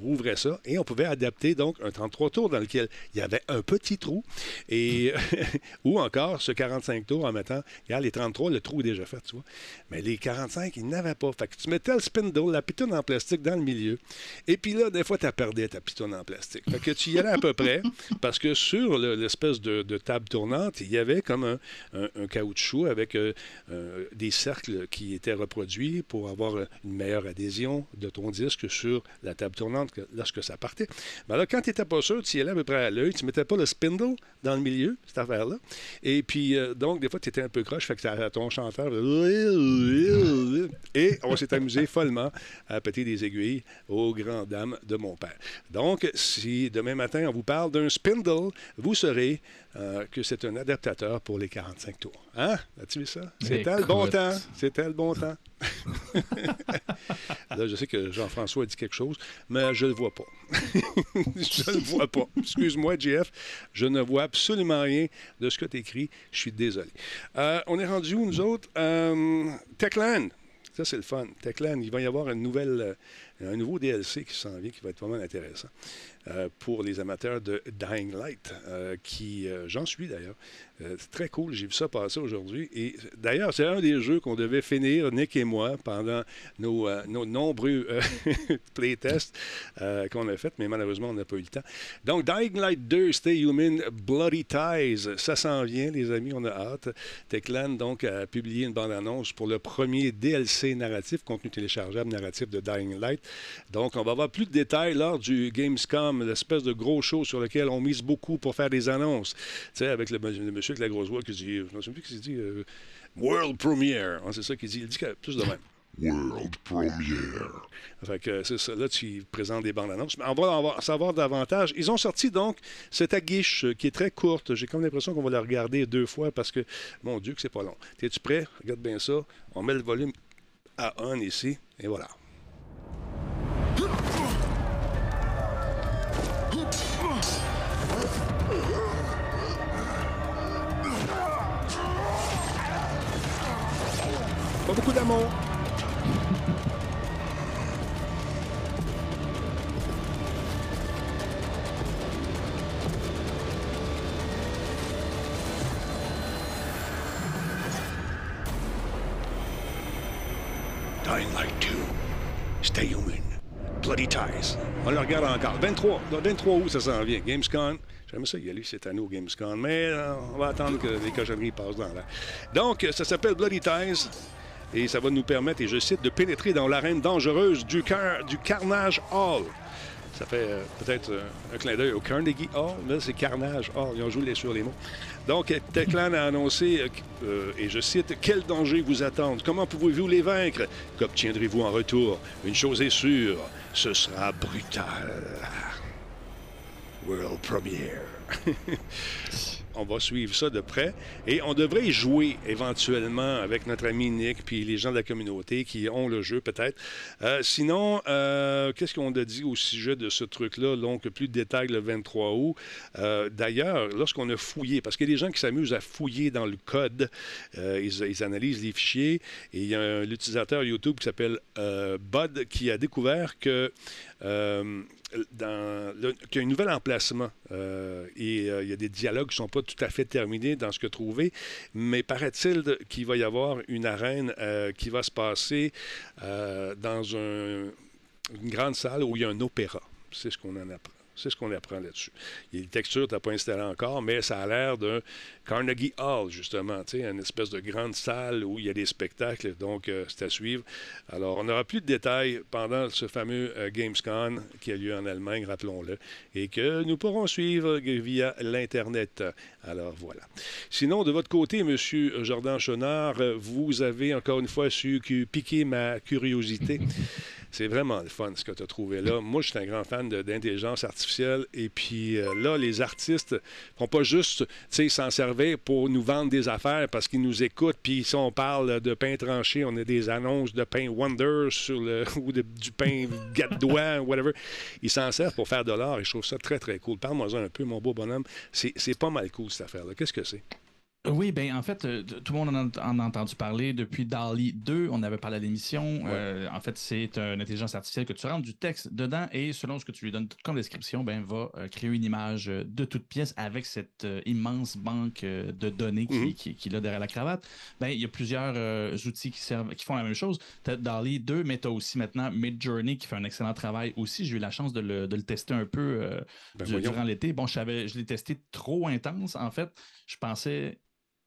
rouvrait ça et on pouvait adapter donc un 33 tours dans lequel il y avait un petit trou et ou encore ce 45 tours en mettant, regarde les 33, le trou est déjà fait, tu vois. Mais les 45, ils n'avaient pas. Fait que tu mettais le spindle, la pitoune en plastique dans le milieu. Et puis là, des fois, tu perdais ta pitoune en plastique. Fait que tu y allais à peu près parce que sur l'espèce de, table tournante, il y avait comme un, caoutchouc avec euh, euh, des cercles qui étaient reproduits pour avoir une meilleure adhésion de ton disque sur la table tournante lorsque ça partait. Mais alors, quand tu n'étais pas sûr, tu y allais à peu près à l'œil, tu ne mettais pas le spindle dans le milieu, cette affaire-là. Et puis, euh, donc, des fois, tu étais un peu croche, fait que ton chanteur. Et on s'est amusé follement à péter des aiguilles aux grandes dames de mon père. Donc, si demain matin, on vous parle d'un spindle, vous saurez euh, que c'est un adaptateur pour les 45 tours. Hein? As-tu vu ça? C'était le bon temps. C'était le bon temps. Là, je sais que Jean-François a dit quelque chose, mais je ne le vois pas. je ne le vois pas. Excuse-moi, JF, je ne vois absolument rien de ce que tu écris. Je suis désolé. Euh, on est rendu où, nous autres? Euh, Techland. Ça, c'est le fun. Techland, il va y avoir une nouvelle, un nouveau DLC qui s'en vient qui va être vraiment intéressant. Euh, pour les amateurs de Dying Light, euh, qui, euh, j'en suis d'ailleurs, c'est très cool, j'ai vu ça passer aujourd'hui. Et d'ailleurs, c'est un des jeux qu'on devait finir, Nick et moi, pendant nos, nos nombreux playtests qu'on a fait, mais malheureusement, on n'a pas eu le temps. Donc, Dying Light 2, Stay Human, Bloody Ties, ça s'en vient, les amis, on a hâte. Techland, donc, a publié une bande-annonce pour le premier DLC narratif, contenu téléchargeable narratif de Dying Light. Donc, on va avoir plus de détails lors du Gamescom, l'espèce de gros show sur lequel on mise beaucoup pour faire des annonces. Tu sais, avec le, monsieur avec la grosse voix qui dit, je ne sais plus qu'il dit, euh, World Premiere. Ah, c'est ça qu'il dit. Il dit plus de même. World Premiere. Fait que c'est ça. Là, tu présentes des bandes annonces. Mais on va en savoir davantage. Ils ont sorti donc cette aguiche qui est très courte. J'ai comme l'impression qu'on va la regarder deux fois parce que, mon Dieu, que c'est pas long. Es-tu prêt? Regarde bien ça. On met le volume à 1 ici. Et voilà. Beaucoup d'amour. Dying Light 2. Stay human. Bloody Ties. On le regarde encore. 23, 23 août, ça s'en vient. Gamescom. J'aimerais ça y aller cette année au Gamescom, mais euh, on va attendre que les cochonneries passent dans l'air. Donc, ça s'appelle Bloody Ties. Et ça va nous permettre, et je cite, de pénétrer dans l'arène dangereuse du, du Carnage Hall. Ça fait euh, peut-être euh, un clin d'œil au Carnegie Hall. Là, c'est Carnage Hall. Ils ont joué sur les mots. Donc, Techland a annoncé, euh, et je cite, Quel danger vous attendent? Comment pouvez-vous les vaincre? Qu'obtiendrez-vous en retour? Une chose est sûre, ce sera brutal. World Premiere. on va suivre ça de près. Et on devrait y jouer éventuellement avec notre ami Nick puis les gens de la communauté qui ont le jeu peut-être. Euh, sinon, euh, qu'est-ce qu'on a dit au sujet de ce truc-là? Donc, plus de détails le 23 août. Euh, d'ailleurs, lorsqu'on a fouillé, parce qu'il y a des gens qui s'amusent à fouiller dans le code, ils, analysent les fichiers, et il y a l'utilisateur YouTube qui s'appelle Bud qui a découvert que qu'il y a un nouvel emplacement euh, et euh, il y a des dialogues qui ne sont pas tout à fait terminés dans ce que trouvé, mais paraît-il qu'il va y avoir une arène euh, qui va se passer dans une grande salle où il y a un opéra. C'est ce qu'on en apprend. C'est ce qu'on apprend là-dessus. Les textures, tu n'as pas installé encore, mais ça a l'air d'un Carnegie Hall, justement, une espèce de grande salle où il y a des spectacles, donc euh, c'est à suivre. Alors, on n'aura plus de détails pendant ce fameux euh, Gamescom qui a lieu en Allemagne, rappelons-le, et que nous pourrons suivre via l'Internet. Alors, voilà. Sinon, de votre côté, M. Jordan Chenard, vous avez encore une fois su piquer ma curiosité. C'est vraiment le fun ce que tu as trouvé là. Moi, je suis un grand fan d'intelligence artificielle. Et puis euh, là, les artistes ne font pas juste s'en servir pour nous vendre des affaires parce qu'ils nous écoutent. Puis si on parle de pain tranché, on a des annonces de pain Wonder ou du pain doigt, whatever. Ils s'en servent pour faire de l'art et je trouve ça très, très cool. Parle-moi un peu, mon beau bonhomme. C'est pas mal cool cette affaire-là. Qu'est-ce que c'est? Oui, ben en fait, euh, tout le monde en a, entendu parler depuis DALI 2. On avait parlé à l'émission. Euh, en fait, c'est une intelligence artificielle que tu rentres du texte dedans et selon ce que tu lui donnes comme description, ben va euh, créer une image de toute pièce avec cette immense banque de données qui, mm-hmm. qui, qui, a derrière la cravate. Ben il y a plusieurs outils qui servent, qui font la même chose. as DALI 2, mais tu as aussi maintenant Midjourney qui fait un excellent travail aussi. J'ai eu la chance de le, de le tester un peu ben, durant l'été. Bon, je je l'ai testé trop intense. En fait, je pensais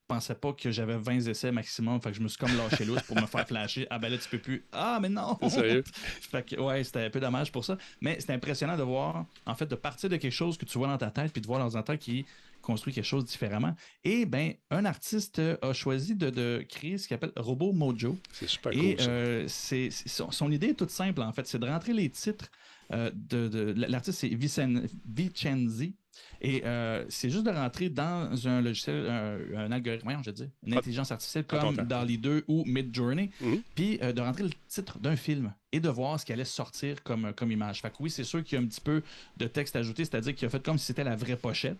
pensais pas que j'avais 20 essais maximum. Fait que je me suis comme lâché l'autre pour me faire flasher. Ah ben là, tu peux plus. Ah, mais non! Sérieux? fait que ouais, c'était un peu dommage pour ça. Mais c'était impressionnant de voir, en fait, de partir de quelque chose que tu vois dans ta tête, puis de voir l'ordinateur qui construit quelque chose différemment. Et ben, un artiste a choisi de, créer ce qu'il appelle Robot Mojo. C'est super Et, cool. Euh, c'est, son, idée est toute simple, en fait. C'est de rentrer les titres euh, de, l'artiste, c'est Vicenzi. Et euh, c'est juste de rentrer dans un logiciel, un, algorithme, je veux dire, une ah. intelligence artificielle comme DALI 2 ou Midjourney, mhm. puis euh, de rentrer le titre d'un film et de voir ce qui allait sortir comme, comme image. Fait que oui, c'est sûr qu'il y a un petit peu de texte ajouté, c'est-à-dire qu'il a fait comme si c'était la vraie pochette,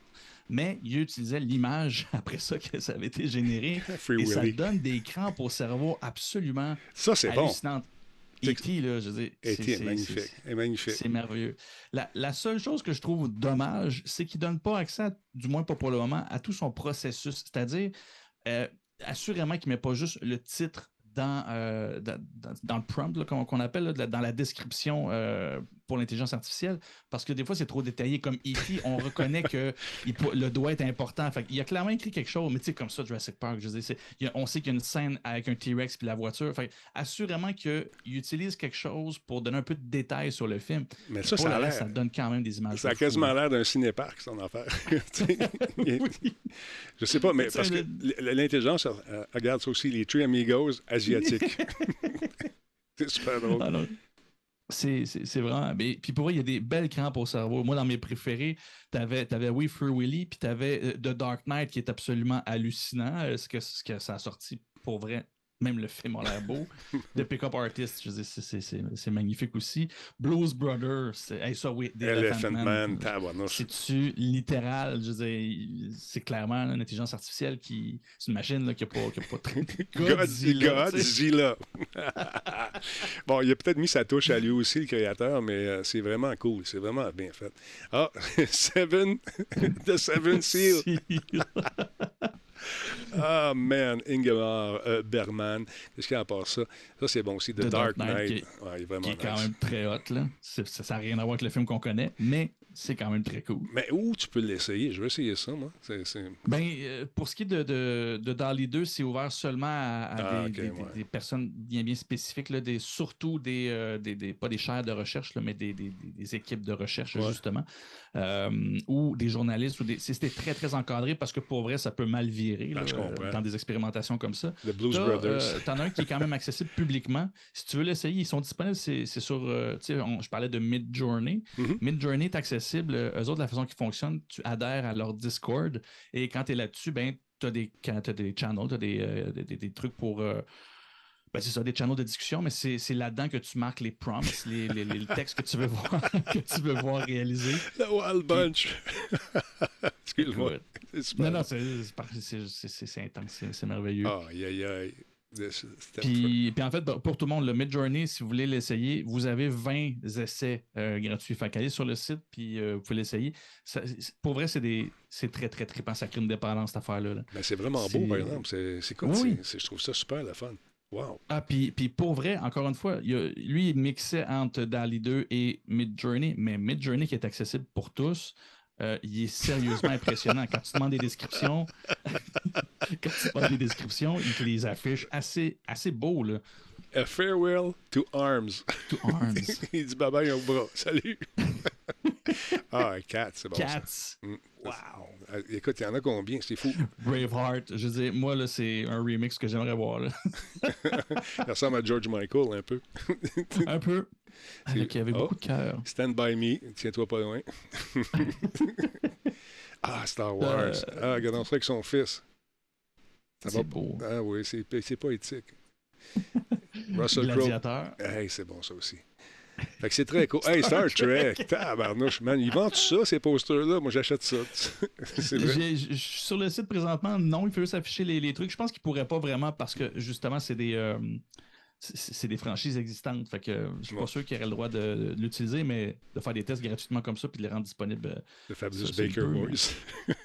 mais il utilisait l'image après ça que ça avait été généré. et ça donne des crampes au cerveau absolument ça, c'est Bon. E.T., là, je veux dire. E magnifique. C'est magnifique. C'est merveilleux. La, seule chose que je trouve dommage, c'est qu'il ne donne pas accès, du moins pas pour le moment, à tout son processus. C'est-à-dire, euh, assurément qu'il ne met pas juste le titre dans, euh, dans, le prompt qu'on appelle, dans la description euh, pour l'intelligence artificielle parce que des fois, c'est trop détaillé. Comme E.T., on reconnaît que il le doigt est important. Fait il a clairement écrit quelque chose, mais tu sais, comme ça, Jurassic Park, je a- on sait qu'il y a une scène avec un T-Rex puis la voiture. Fait que assurément qu'il utilise quelque chose pour donner un peu de détails sur le film. Mais ça, ça reste, donne quand même des images. Ça a quasiment l'air d'un cinéparc, son affaire. Sais, il- Je sais pas, mais sais, parce que l'intelligence regarde ça aussi, les Three Amigos asiatiques. c'est super drôle. Ah. C'est c'est- c'est vraiment. mais- puis pour vrai, il y a des belles crampes au cerveau. Moi, dans mes préférés, t'avais avais We Free Willy, puis t'avais euh, The Dark Knight qui est absolument hallucinant. Ce que, ce que ça a sorti pour vrai. Même le film a l'air beau. The Pickup Artist, je c'est- c'est- c'est c'est magnifique aussi. Blues Brothers, c'est- hey, ça, oui, Elephant Man, tabarnouche. C'est-tu littéral? Je veux c'est clairement une intelligence artificielle qui. C'est une machine là, qui n'a pas, qui a pas très. Godzilla. Godzilla. bon, il a peut-être mis sa touche à lui aussi, le créateur, mais euh, c'est vraiment cool. C'est vraiment bien fait. Ah, Seven, The Seven Seal. Ah, man, Ingemar euh, Bergman. Qu'est-ce qu'il y a à part ça? Ça, c'est bon aussi. The, The Dark, Dark Knight, Knight. qui Ouais, il est vraiment qui est quand même très hot. Là. Ça n'a rien à voir avec le film qu'on connaît, mais c'est quand même très cool. Mais où tu peux l'essayer? Je veux essayer ça, moi. C'est- Ben, euh, pour ce qui est de, de, de Dali 2, c'est ouvert seulement à, à Ah, des, ok, des- des- ouais. des personnes bien bien spécifiques, là, des, surtout des, euh, des, des- pas des chaires de recherche, là, mais des, des- des- des équipes de recherche, Ouais. justement, euh, ou des journalistes. ou des C'était très, très encadré parce que pour vrai, ça peut mal virer là, euh, dans des expérimentations comme ça. The Blues Brothers. T'en as un qui est quand même accessible publiquement. Si tu veux l'essayer, ils sont disponibles. C'est sur. on- je parlais de Mid Journey. Mid Journey est accessible. Euh, Eux autres, la façon qu'ils fonctionnent, tu adhères à leur Discord. Et quand tu es là-dessus, ben, tu as des, des channels, tu as des, euh, des, des- trucs pour. euh, ben, c'est ça, des channels de discussion, mais c'est c'est là-dedans que tu marques les prompts, les, les- les textes que tu veux voir, que tu veux voir réalisés. The Wild Bunch. Excuse-moi. Non, non, c'est intense, c'est c'est merveilleux. Aïe, aïe, aïe. Puis, puis en fait, bah, pour tout le monde, le Midjourney, si vous voulez l'essayer, vous avez 20 essais euh, gratuits. Fait qu'allez sur le site, puis euh, vous pouvez l'essayer. Pour vrai, c'est des c'est très, très. Ça crée une dépendance, cette affaire-là. là. Ben, c'est vraiment beau, par exemple. C'est, cool. Oui. je trouve ça super, le fun. Wow. Ah, puis, puis pour vrai, encore une fois, il y a- lui, il mixait entre DALI 2 et Midjourney, mais Midjourney qui est accessible pour tous, euh, il est sérieusement impressionnant. Quand tu demandes des descriptions, quand tu demandes des descriptions, il te les affiche assez, assez beau, là. A farewell to arms. To arms. Il dit bye bye au bras. Salut. Ah, Cat, c'est bon. Cats. Mm. Ah, Écoute, il y en a combien? C'est fou. Braveheart, je veux dire, moi, là, c'est un remix que j'aimerais voir. là. Il ressemble à George Michael un peu. un peu. Avec, il y avait Oh. beaucoup de cœur. Stand by me, tiens-toi pas loin. ah, Star Wars. Ah, regardons ça avec son fils. Ça va Euh, C'est beau. Ah oui, c'est, c'est pas éthique. Russell Crowe. Hey, c'est bon ça aussi. Fait que c'est très cool. Hey, Star Trek. Tabarnouche, man. Ils vendent ça, ces posters-là. Moi, j'achète ça. Je suis sur le site présentement, non, il faut juste afficher les, les trucs. Je pense qu'il pourrait pas vraiment parce que justement, c'est des. euh, c'est- des franchises existantes. Fait que je suis pas sûr qu'il aurait le droit de, de l'utiliser, mais de faire des tests gratuitement comme ça puis de les rendre disponibles. euh, Le Fabulous Baker Boys.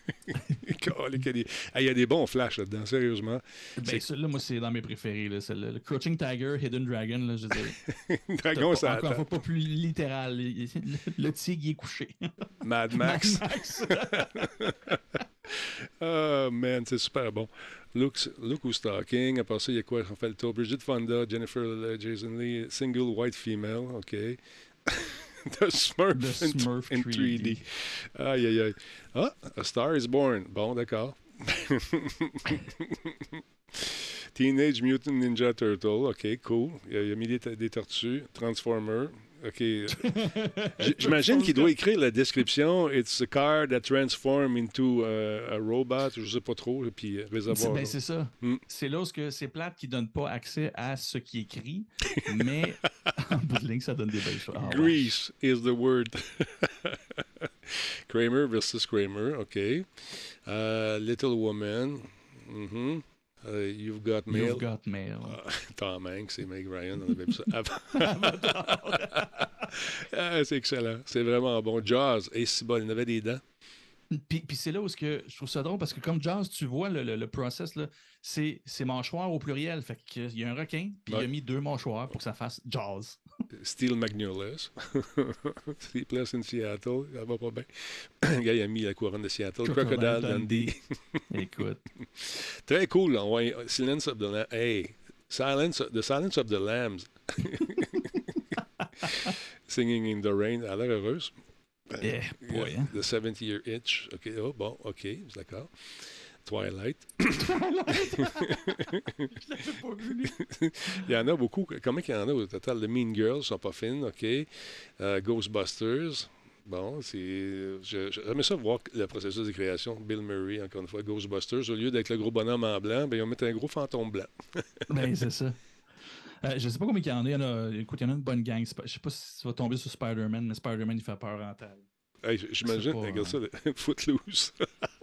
Il y a des- Hey, il y a des bons flashs là-dedans, sérieusement. Ben, celui-là, moi, c'est dans mes préférés. là. C'est le, le Crouching Tiger, Hidden Dragon. Là, je veux dire, Dragon, ça encore fois, pas plus littéral. Le, le tigre, il est couché. Mad Max. Max. Ah, man, c'est super bon. Look, look Who's Talking. Après ça, il y a quoi? On fait le tour. Bridget Fonda, Jennifer Lillet, Jason Lee, single white female. OK. The Smurf, The in- Smurf in 3D. 3D. Aïe, aïe, aïe. Ah, A Star is Born. Bon, d'accord. Teenage Mutant Ninja Turtle. OK, cool. Il a, il a mis des, des tortues. Transformer. OK. J'imagine qu'il doit écrire la description. It's a car that transforms into a robot. Je sais pas trop. Puis euh, C'est- réservoir. ben, c'est ça. Hmm. C'est là que c'est plate qui donne pas accès à ce qui est écrit, mais en bout de ligne, ça donne des belles choses. Ouais. Grease is the word. Kramer versus Kramer. OK. Uh, Little Woman. Mhm. Uh, you've got mail. You've got mail. Ah, Tom Hanks et Meg Ryan, on avait vu ça. Ah, c'est excellent. C'est vraiment bon. Jazz, et si bon, il avait des dents. Puis, puis c'est là où ce que je trouve ça drôle parce que comme Jazz, tu vois le, le, le process, là, c'est, c'est mâchoire au pluriel. Fait qu'il y a un requin, puis il a mis deux mâchoires pour que ça fasse Jazz. Steel Magnolias. Sleepless in Seattle. Ça va pas bien. Le gars, il a mis la couronne de Seattle. Crocodile, Dundee. Écoute. Très cool. On voit Silence of the Lambs. Hey, Silence, The Silence of the Lambs. Singing in the Rain. Elle a l'air heureuse. Boy, Yeah, hein. The 70 Year Itch. OK. Oh, bon, OK. D'accord. Twilight. il y en a beaucoup. Combien qu'il y en a au total? The Mean Girls sont pas fines, OK. Euh, Ghostbusters. Bon, c'est. je- J'aimerais ça voir le processus de création. Bill Murray, encore une fois, Ghostbusters. Au lieu d'être le gros bonhomme en blanc, ben, ils vont mettre un gros fantôme blanc. Ben, c'est ça. Euh, je sais pas combien il y en a. Il y en a écoute, il y en a une bonne gang. Je sais pas si tu vas tomber sur Spider-Man, mais Spider-Man, il fait peur en taille. Hey, J'imagine, regarde ça, le Footloose.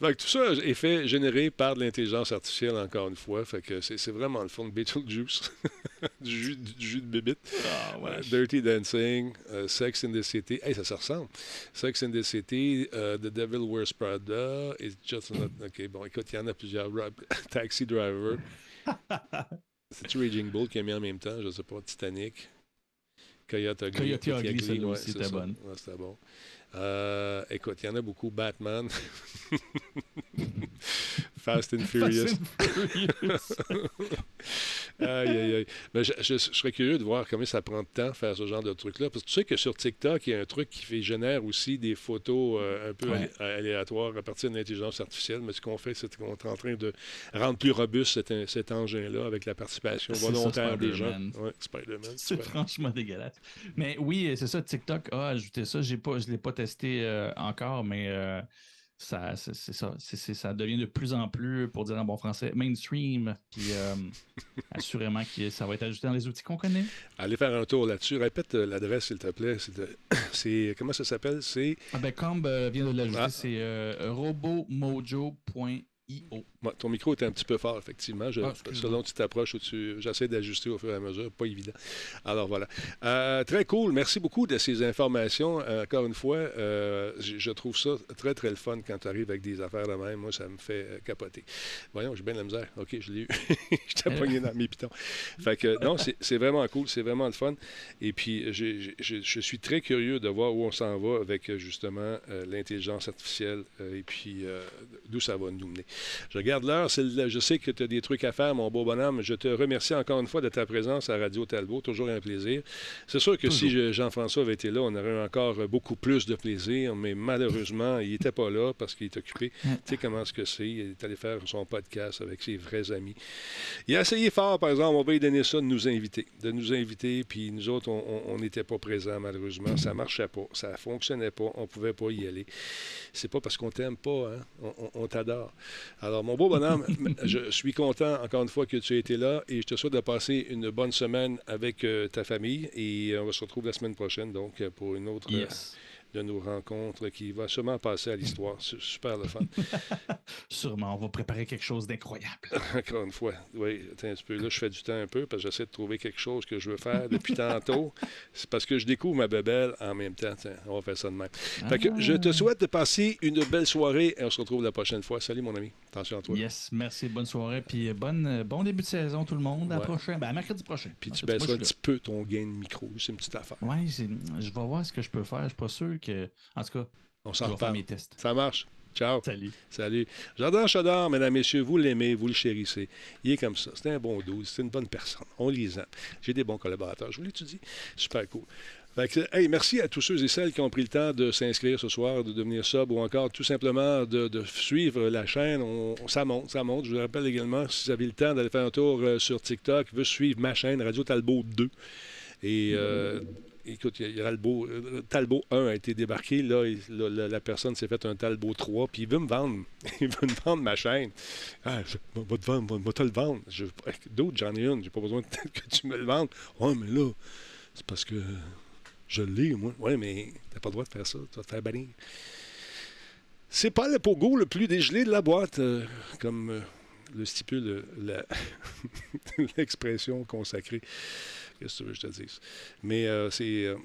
fait que tout ça est fait, généré par de l'intelligence artificielle, encore une fois. Fait que c'est vraiment le fond de Beetlejuice. du, jus, du jus de bébite. Ah, Euh, Dirty Dancing, euh, Sex in the City. Hey, ça se ressemble. Sex in the City, euh, The Devil Wears Prada, It's Just Not... OK, bon, écoute, il y en a plusieurs. Taxi Driver. C'est-tu Raging Bull qui a mis en même temps? Je sais pas. Titanic. Coyote Ugly. Coyote Ugly, celle-là ouais, aussi c'est était ça. bonne. Ouais, c'était bon. Euh, écoute, il y en a beaucoup. Batman. Fast and Furious. Fast and Furious. Aïe, aïe, aïe. Mais je, je- je serais curieux de voir combien ça prend de temps faire ce genre de truc-là. Parce que tu sais que sur TikTok, il y a un truc qui fait, génère aussi des photos euh, un peu Ouais. aléatoires à partir de l'intelligence artificielle. Mais ce qu'on fait, c'est qu'on est en train de rendre plus robuste cet, cet engin-là avec la participation ça, volontaire des gens. Spider-Man. Ouais, Spider-Man. C'est franchement dégueulasse. Mais oui, c'est ça, TikTok a ajouté ça. Pas, je ne l'ai pas testé euh, encore, mais euh, ça, c'est c'est ça. C'est- c'est- ça devient de plus en plus, pour dire en bon français, mainstream. Puis euh, assurément que ça va être ajouté dans les outils qu'on connaît. Allez faire un tour là-dessus. Répète euh, l'adresse, s'il te plaît. C'est, comment ça s'appelle? C'est Ah ben, Comb euh, vient de l'ajouter, Ah. c'est euh, robomojo.io. Ton micro était un petit peu fort, effectivement. Je- Ah, selon tu t'approches ou tu. J'essaie d'ajuster au fur et à mesure. Pas évident. Alors voilà. Euh, très cool. Merci beaucoup de ces informations. Euh, encore une fois, euh, je, je trouve ça très, très le fun quand tu arrives avec des affaires de même. Moi, ça me fait capoter. Voyons, j'ai bien de la misère. OK, je l'ai eu. J'étais pogné dans mes pitons. Fait que non, c'est vraiment cool. C'est vraiment le fun. Et puis, j'ai- je suis très curieux de voir où on s'en va avec justement l'intelligence artificielle et puis d'où ça va nous mener. Je regarde l'heure, je sais que tu as des trucs à faire, mon beau bonhomme. Je te remercie encore une fois de ta présence à Radio Talbot, toujours un plaisir. C'est sûr que si je- Jean-François avait été là, on aurait eu encore beaucoup plus de plaisir, mais malheureusement, il n'était pas là parce qu'il est occupé. Tu sais comment ce que c'est, il est allé faire son podcast avec ses vrais amis. Il a essayé fort, par exemple, on va lui donner ça, de nous inviter. De nous inviter, puis nous autres, on- n'était pas présents, malheureusement. Ça marchait pas, ça fonctionnait pas, on pouvait pas y aller. C'est pas parce qu'on t'aime pas, hein? on, on- on t'adore. Alors, mon beau bonhomme, je suis content, encore une fois, que tu aies été là et je te souhaite de passer une bonne semaine avec euh, ta famille et euh, on va se retrouver la semaine prochaine, donc, euh, pour une autre. De nos rencontres qui va sûrement passer à l'histoire. C'est super le fun. Sûrement, on va préparer quelque chose d'incroyable. Encore une fois, oui, attends un petit peu. Là, je fais du temps un peu parce que j'essaie de trouver quelque chose que je veux faire depuis tantôt. C'est parce que je découvre ma bebelle en même temps. Tiens, on va faire ça de même. Fait que je te souhaite de passer une belle soirée et on se retrouve la prochaine fois. Salut, mon ami. Attention à toi. Yes, merci, bonne soirée, puis bonne, bon début de saison tout le monde. À Ouais. prochain, ben, à mercredi prochain. Puis tu baisseras un petit peu ton gain de micro. C'est une petite affaire. C'est- je vais voir ce que je peux faire. Je suis pas sûr que. En tout cas, On s'en reparle. mes tests. Ça marche. Ciao. Salut. Salut. Jardin Chaudard, mesdames, messieurs, vous l'aimez, vous le chérissez. Il est comme ça. C'est un bon douze, c'est une bonne personne. On lisant. J'ai des bons collaborateurs. Je vous l'étudie. Super cool. Que, hey, merci à tous ceux et celles qui ont pris le temps de s'inscrire ce soir, de devenir sub ou encore tout simplement de, de suivre la chaîne. On, on- ça monte, ça monte. Je vous rappelle également, si vous avez le temps d'aller faire un tour euh, sur TikTok, veut suivre ma chaîne Radio Talbot 2. Et euh, écoute, il y a Talbot, euh, Talbot 1 a été débarqué. Là, la, personne s'est fait un Talbot 3, puis il veut me vendre. Il veut me vendre ma chaîne. Ah, je vais va te vendre, va, te le vendre. Je- D'autres, j'en ai une. J'ai pas besoin que tu me le vendes. Ouais, mais là, c'est parce que je l'ai, moi. Ouais, mais t'as pas le droit de faire ça. Tu vas te faire bannir. C'est pas le pogo le plus dégelé de la boîte, euh, comme euh, le stipule euh, l'expression consacrée. Qu'est-ce que tu veux que je te dise? Mais euh, c'est, euh,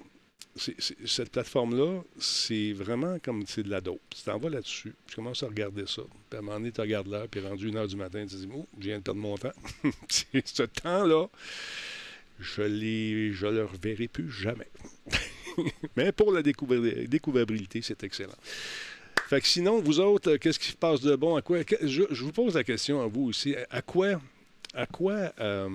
c'est- cette plateforme-là, c'est vraiment comme c'est de la dope. Tu t'en vas là-dessus, tu commences à regarder ça. Puis à un moment donné, tu regardes l'heure, puis rendu une heure du matin, tu te dis, oh, je viens de perdre mon temps. ce temps-là. je ne je le reverrai plus jamais. Mais pour la découvrabilité, c'est excellent. Fait que sinon, vous autres, qu'est-ce qui se passe de bon? À quoi, je, vous pose la question à vous aussi. À quoi, à quoi, euh,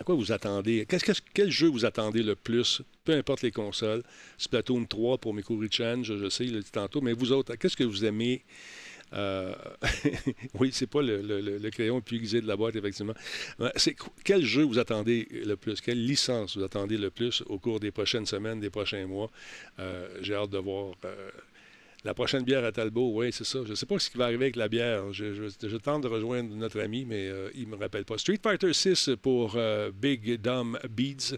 à quoi vous attendez? quel jeu vous attendez le plus? Peu importe les consoles? Splatoon 3 pour Miko Richan, je, je sais, il l'a dit tantôt. Mais vous autres, qu'est-ce que vous aimez? Euh, oui, c'est pas le, crayon aiguisé de la boîte, effectivement. Quel jeu vous attendez le plus? Quelle licence vous attendez le plus au cours des prochaines semaines, des prochains mois? Euh, j'ai hâte de voir euh, la prochaine bière à Talbot, oui, c'est ça. Je ne sais pas ce qui va arriver avec la bière. Je, tente de rejoindre notre ami, mais euh, il ne me rappelle pas. Street Fighter 6 pour euh, Big Dumb Beads.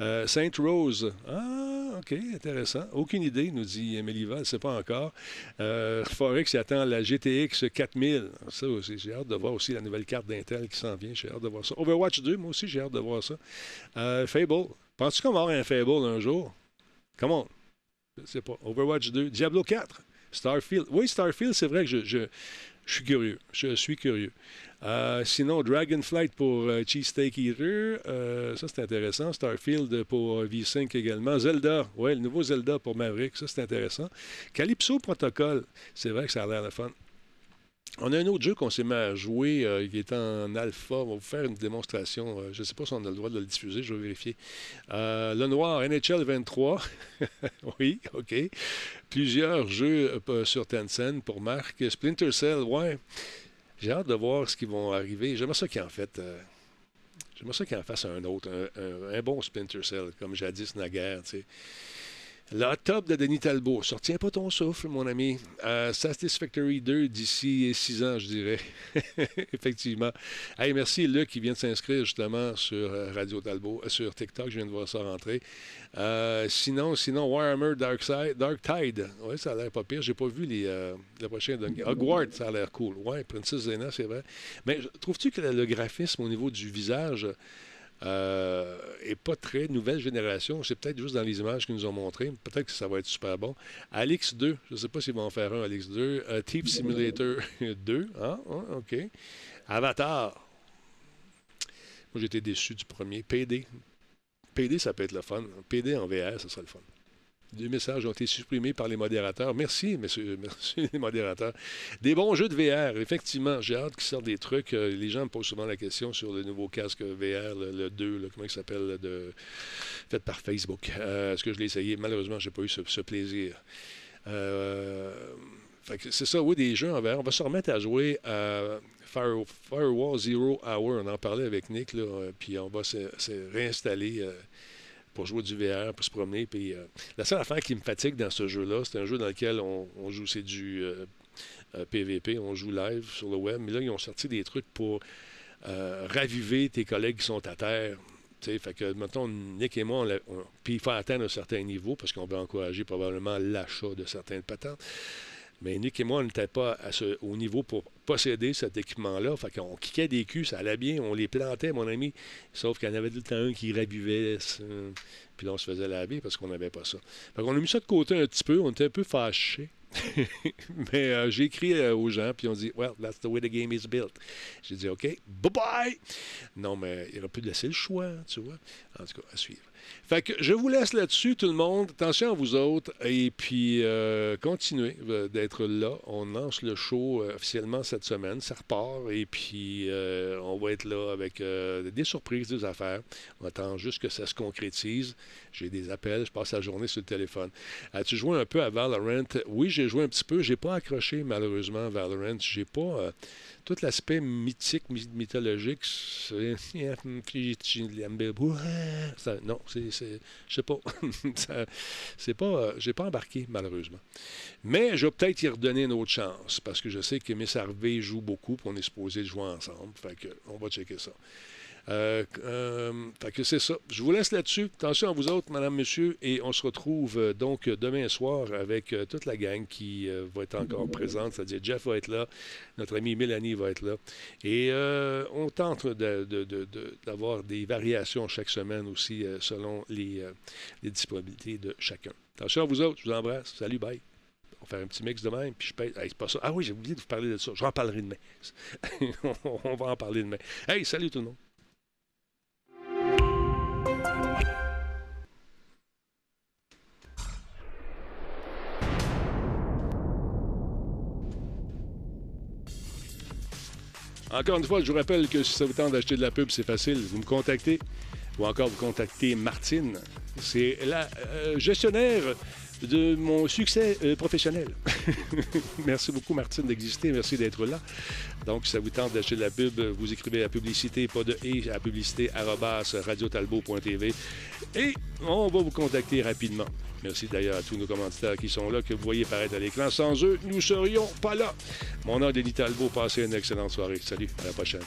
Euh, Saint Rose. Ah, OK, intéressant. Aucune idée, nous dit Méliva, ne sait pas encore. Forex attend la GTX 4000. Ça aussi, j'ai hâte de voir aussi la nouvelle carte d'Intel qui s'en vient. J'ai hâte de voir ça. Overwatch 2, moi aussi, j'ai hâte de voir ça. Fable. Penses-tu qu'on va avoir un Fable un jour? Come Overwatch 2. Diablo 4. Starfield. Oui, Starfield, c'est vrai que je, suis curieux. Je suis curieux. Euh, sinon, Dragonflight pour euh, Cheesesteak Eater. Euh, ça, c'est intéressant. Starfield pour V5 également. Zelda. Oui, le nouveau Zelda pour Maverick. Ça, c'est intéressant. Calypso Protocol. C'est vrai que ça a l'air de fun. On a un autre jeu qu'on s'est mis à jouer euh, qui est en alpha. On va vous faire une démonstration. Euh, je ne sais pas si on a le droit de le diffuser, je vais vérifier. Euh, le noir, NHL 23. oui, OK. Plusieurs jeux sur Tencent pour Marc. Splinter Cell, ouais. J'ai hâte de voir ce qui vont arriver. J'aimerais ça qu'il en fait. J'aimerais ça qu'il en un autre, un, bon Splinter Cell, comme jadis naguère, tu sais. Le top de Denis Talbot. Sortiens pas ton souffle, mon ami. Euh, Satisfactory 2 d'ici six ans, je dirais. Effectivement. Hey, merci Luc qui vient de s'inscrire justement sur euh, Radio Talbot, euh, sur TikTok. Je viens de voir ça rentrer. sinon, sinon, Warhammer Dark, Side, Dark Tide. Oui, ça a l'air pas pire. J'ai pas vu les, le prochain. Hogwarts, ça a l'air cool. Oui, Princess Zena, c'est vrai. Mais trouves-tu que le graphisme au niveau du visage euh, et pas très nouvelle génération. C'est peut-être juste dans les images qu'ils nous ont montrées. Peut-être que ça va être super bon. Alix 2, je ne sais pas s'ils vont en faire un, Alix 2. Euh, Thief Simulator 2, hein? ah, OK. Avatar. Moi, j'étais déçu du premier. PD. PD, ça peut être le fun. PD en VR, ça serait le fun. Des messages ont été supprimés par les modérateurs. Merci, merci les modérateurs. Des bons jeux de VR, effectivement. J'ai hâte qu'ils sortent des trucs. Euh, les gens me posent souvent la question sur le nouveau casque VR, le, 2, comment il s'appelle, fait par Facebook. Euh, est-ce que je l'ai essayé? Malheureusement, je n'ai pas eu ce, plaisir. Euh, c'est ça, oui, des jeux en VR. On va se remettre à jouer à Firewall Zero Hour. On en parlait avec Nick, puis on va se, réinstaller pour jouer du VR, pour se promener. Puis, euh, la seule affaire qui me fatigue dans ce jeu-là, c'est un jeu dans lequel on, joue, c'est du PVP, euh, euh, on joue live sur le web. Mais là, ils ont sorti des trucs pour raviver tes collègues qui sont à terre. fait que, mettons, Nick et moi, puis il faut atteindre un certain niveau parce qu'on veut encourager probablement l'achat de certaines patentes. Mais Nick et moi, on n'était pas au niveau pour posséder cet équipement-là. Fait qu'on kickait des culs, ça allait bien, on les plantait, mon ami. Sauf qu'il y en avait tout le temps un qui ravivait. Puis là, on se faisait laver parce qu'on n'avait pas ça. Fait qu'on a mis ça de côté un petit peu, on était un peu fâchés. Mais euh, j'ai écrit euh, aux gens, puis on dit, Well, that's the way the game is built. J'ai dit, OK, bye bye. Non, mais il aurait pu laisser le choix, tu vois. En tout cas, à suivre. Fait que je vous laisse là-dessus, tout le monde. Attention à vous autres. Et puis, euh, continuez euh, d'être là. On lance le show officiellement cette semaine. Ça repart. Et puis, on va être là avec des surprises, des affaires. On attend juste que ça se concrétise. J'ai des appels. Je passe la journée sur le téléphone. As-tu joué un peu à Valorant? Oui, j'ai joué un petit peu. J'ai pas accroché, malheureusement, Valorant. J'ai pas tout l'aspect mythique, mythologique, c'est. non, c'est. Je sais pas. c'est pas. Euh, j'ai pas embarqué, malheureusement. Mais je vais peut-être y redonner une autre chance, parce que je sais que Miss Harvey joue beaucoup, puis on est supposé jouer ensemble. On va checker ça. Euh, euh, que c'est ça. Je vous laisse là-dessus. Attention à vous autres, madame, monsieur, et on se retrouve euh, donc demain soir avec toute la gang qui va être encore présente. C'est-à-dire Jeff va être là, notre amie Mélanie va être là. Et on tente d'avoir des variations chaque semaine aussi selon les, disponibilités de chacun. Attention à vous autres, je vous embrasse. Salut, bye. On va faire un petit mix demain, puis je paye. Ah oui, j'ai oublié de vous parler de ça. J'en parlerai demain. on va en parler demain. Hey, salut tout le monde. Encore une fois, je vous rappelle que si ça vous tente d'acheter de la pub, c'est facile. Vous me contactez ou encore vous contactez Martine. C'est la euh, gestionnaire de mon succès euh, professionnel. Merci beaucoup, Martine, d'exister. Merci d'être là. Donc, si ça vous tente d'acheter de la pub, vous écrivez à publicité, pas de et, à publicité, radiotalbo.tv. Et on va vous contacter rapidement. Merci d'ailleurs à tous nos commanditaires qui sont là, que vous voyez paraître à l'écran. Sans eux, nous serions pas là. Mon nom est Denis Talbot. Passez une excellente soirée. Salut, à la prochaine.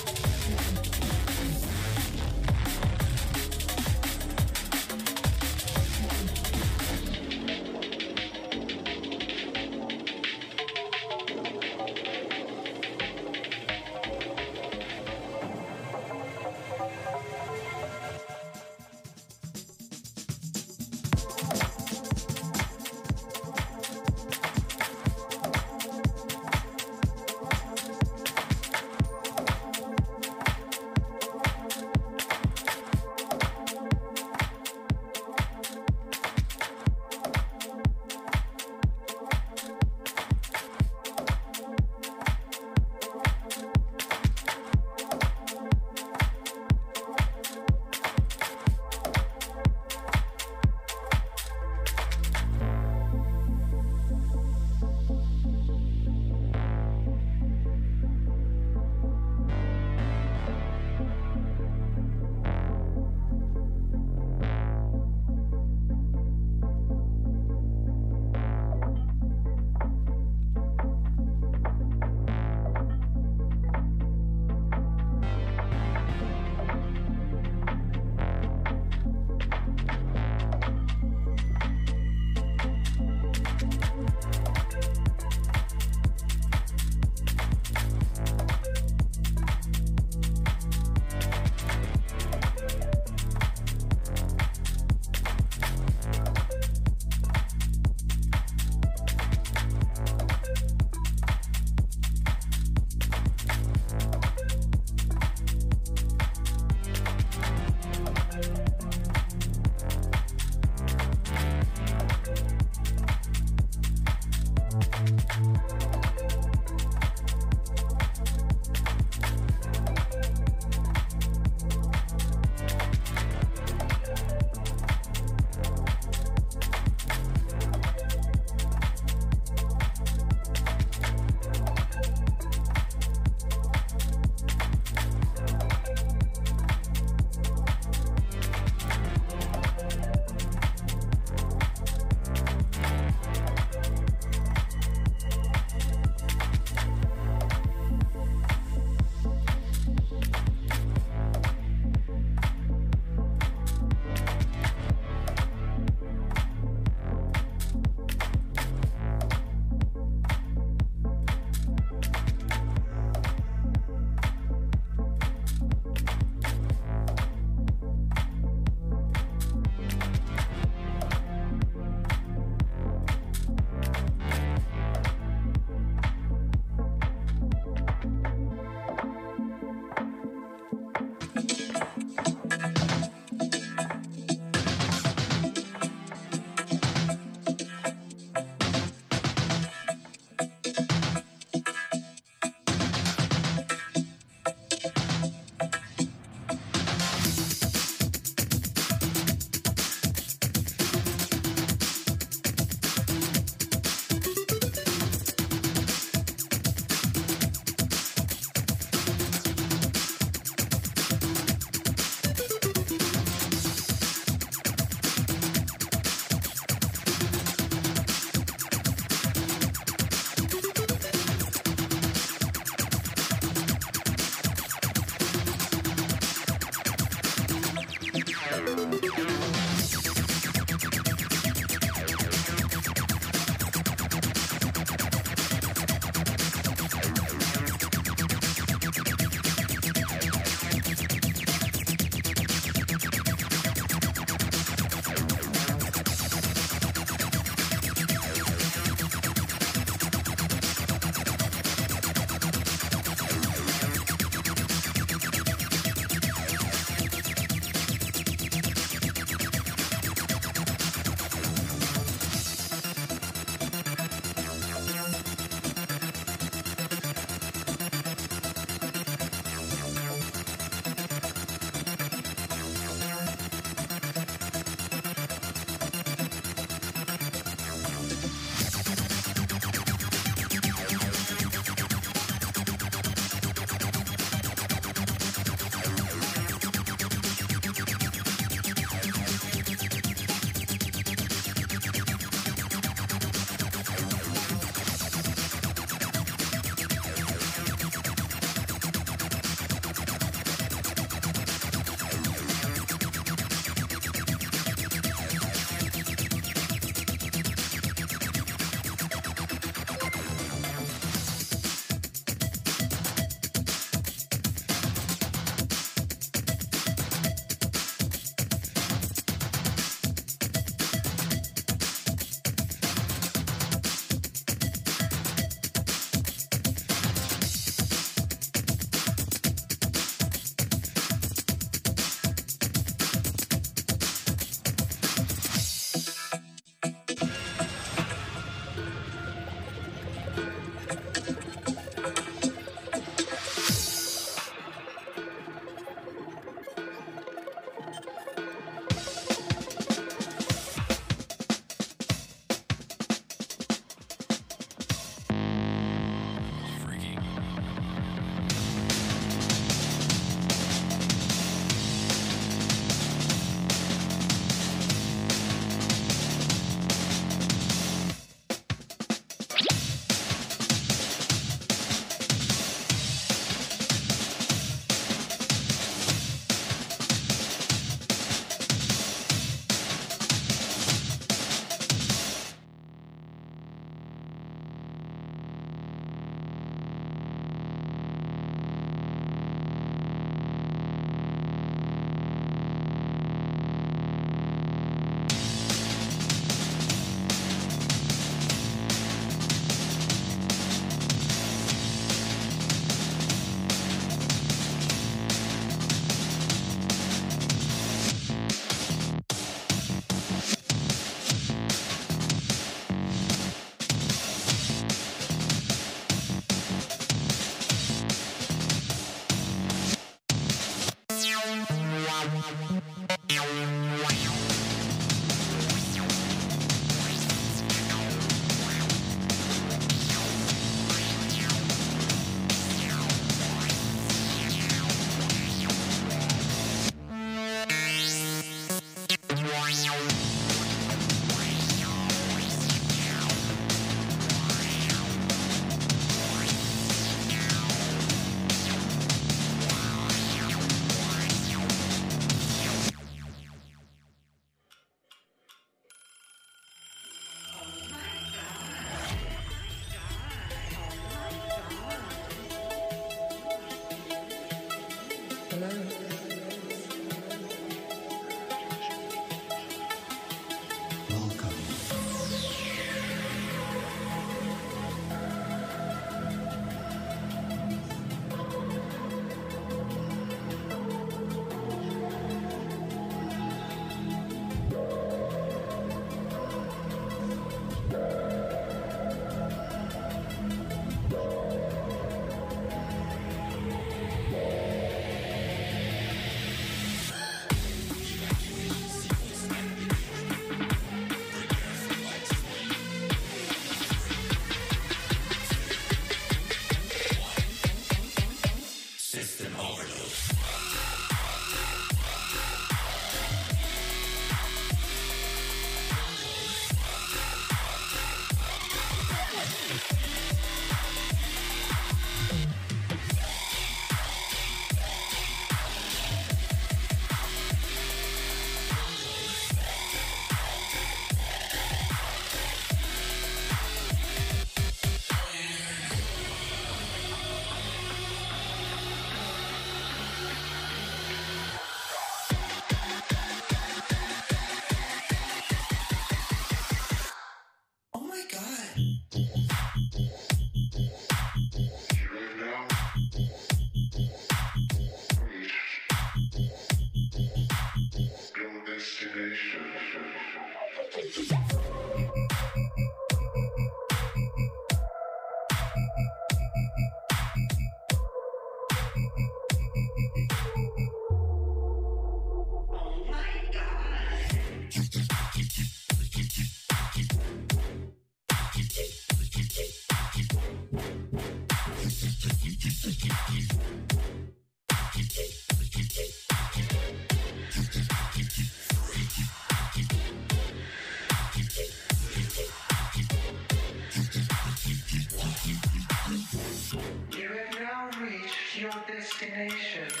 destination.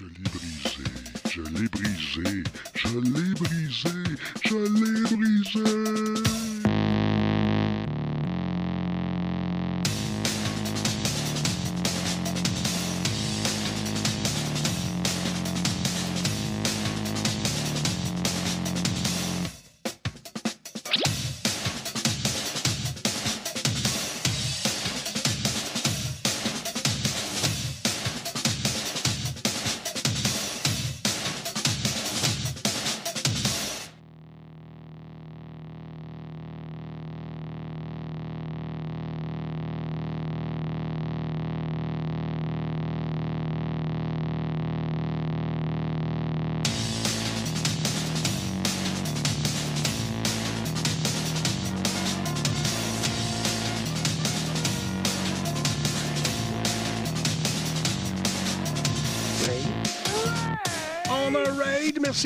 Merci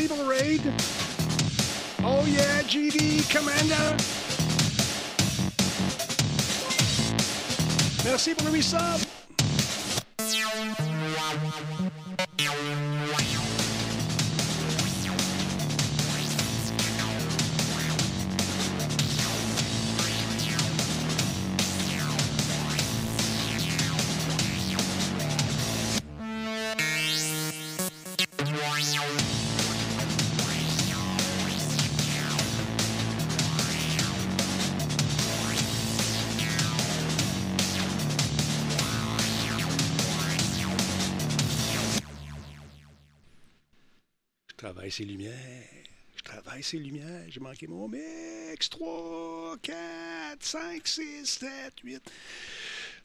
pour Raid. Oh yeah, GD, Commander. Merci pour le resub. Ces lumières. Je travaille ces lumières. J'ai manqué mon mix. 3, 4, 5, 6, 7, 8.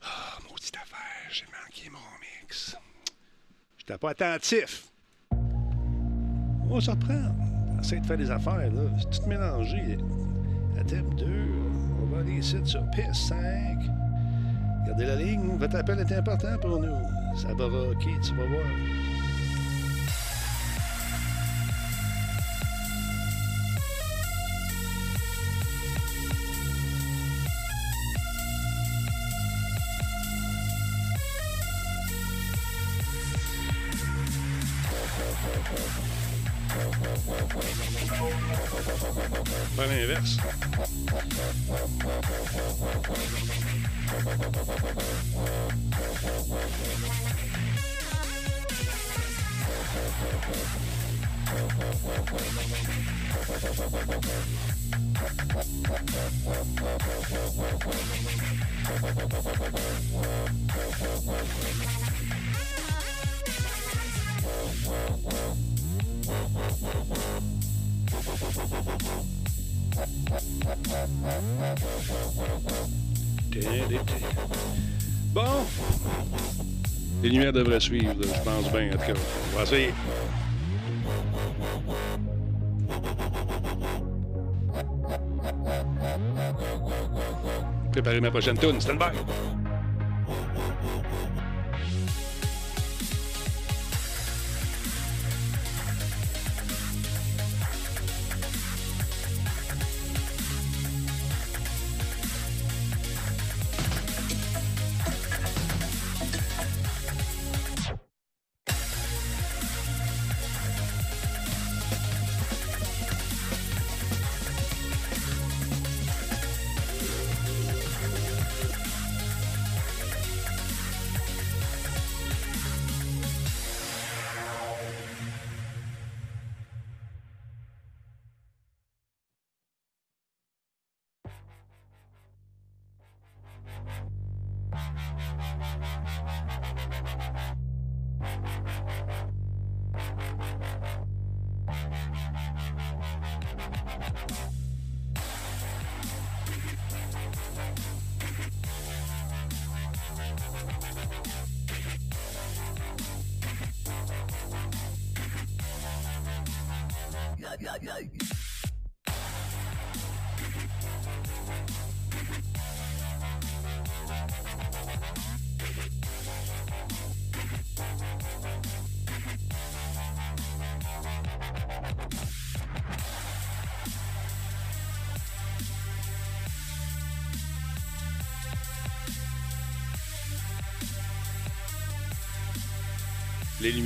Ah, maudite affaire. J'ai manqué mon mix. J'étais pas attentif. On va se reprendre. Essaye de faire des affaires, là. C'est tout mélangé. La thème 2. On va aller ici sur piste 5. Regardez la ligne. Votre appel est important pour nous. Ça va rocker, tu vas voir. Pas Bon. Les lumières devraient suivre, je pense bien, en tout cas. On. Préparez ma prochaine tune. Stand by.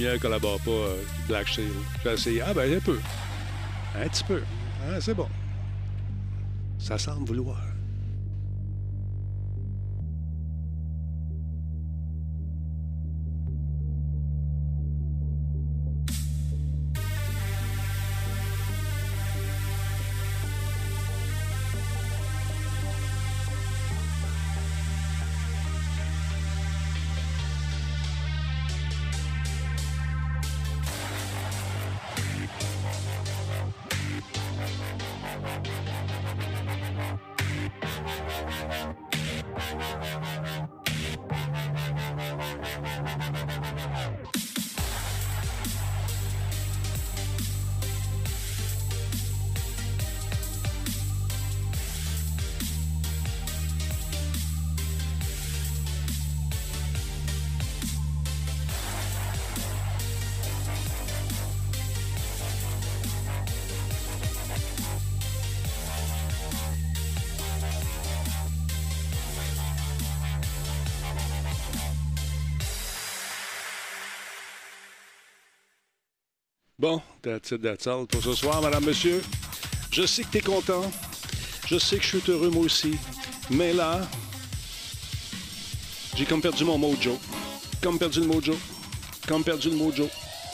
Les lumières ne collaborent pas, euh, Black Shield. J'ai essayé. Ah, ben, un peu. Un petit peu. Ah, c'est bon. Ça semble vouloir. Bon, that's it, that's all pour ce soir, madame, monsieur. Je sais que t'es content. Je sais que je suis heureux, moi aussi. Mais là, j'ai comme perdu mon mojo. Comme perdu le mojo. Comme perdu le mojo.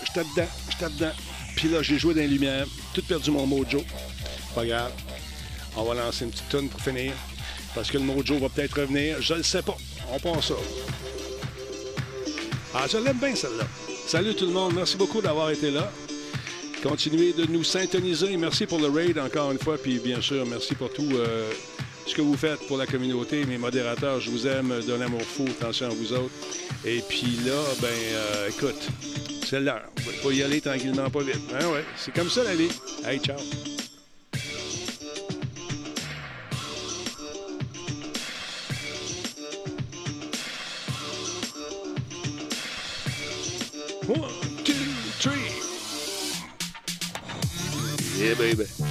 J'étais dedans, j'étais dedans. Puis là, j'ai joué dans les lumières. Tout perdu mon mojo. Pas grave. On va lancer une petite tonne pour finir. Parce que le mojo va peut-être revenir. Je le sais pas. On pense ça. Ah, je l'aime bien, celle-là. Salut tout le monde. Merci beaucoup d'avoir été là. Continuez de nous syntoniser. Merci pour le raid encore une fois. Puis bien sûr, merci pour tout euh, ce que vous faites pour la communauté. Mes modérateurs, je vous aime de l'amour fou. Attention à vous autres. Et puis là, ben, euh, écoute, c'est l'heure. Faut y aller tranquillement, pas vite. Hein, ouais, c'est comme ça la vie. Hey, ciao. Baby.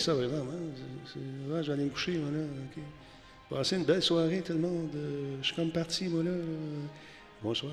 Ça vraiment. Hein? C'est- ouais, aller me coucher, moi, là. OK. Passez une belle soirée, tout le monde. Euh, Je suis comme parti, moi, là. Bonsoir.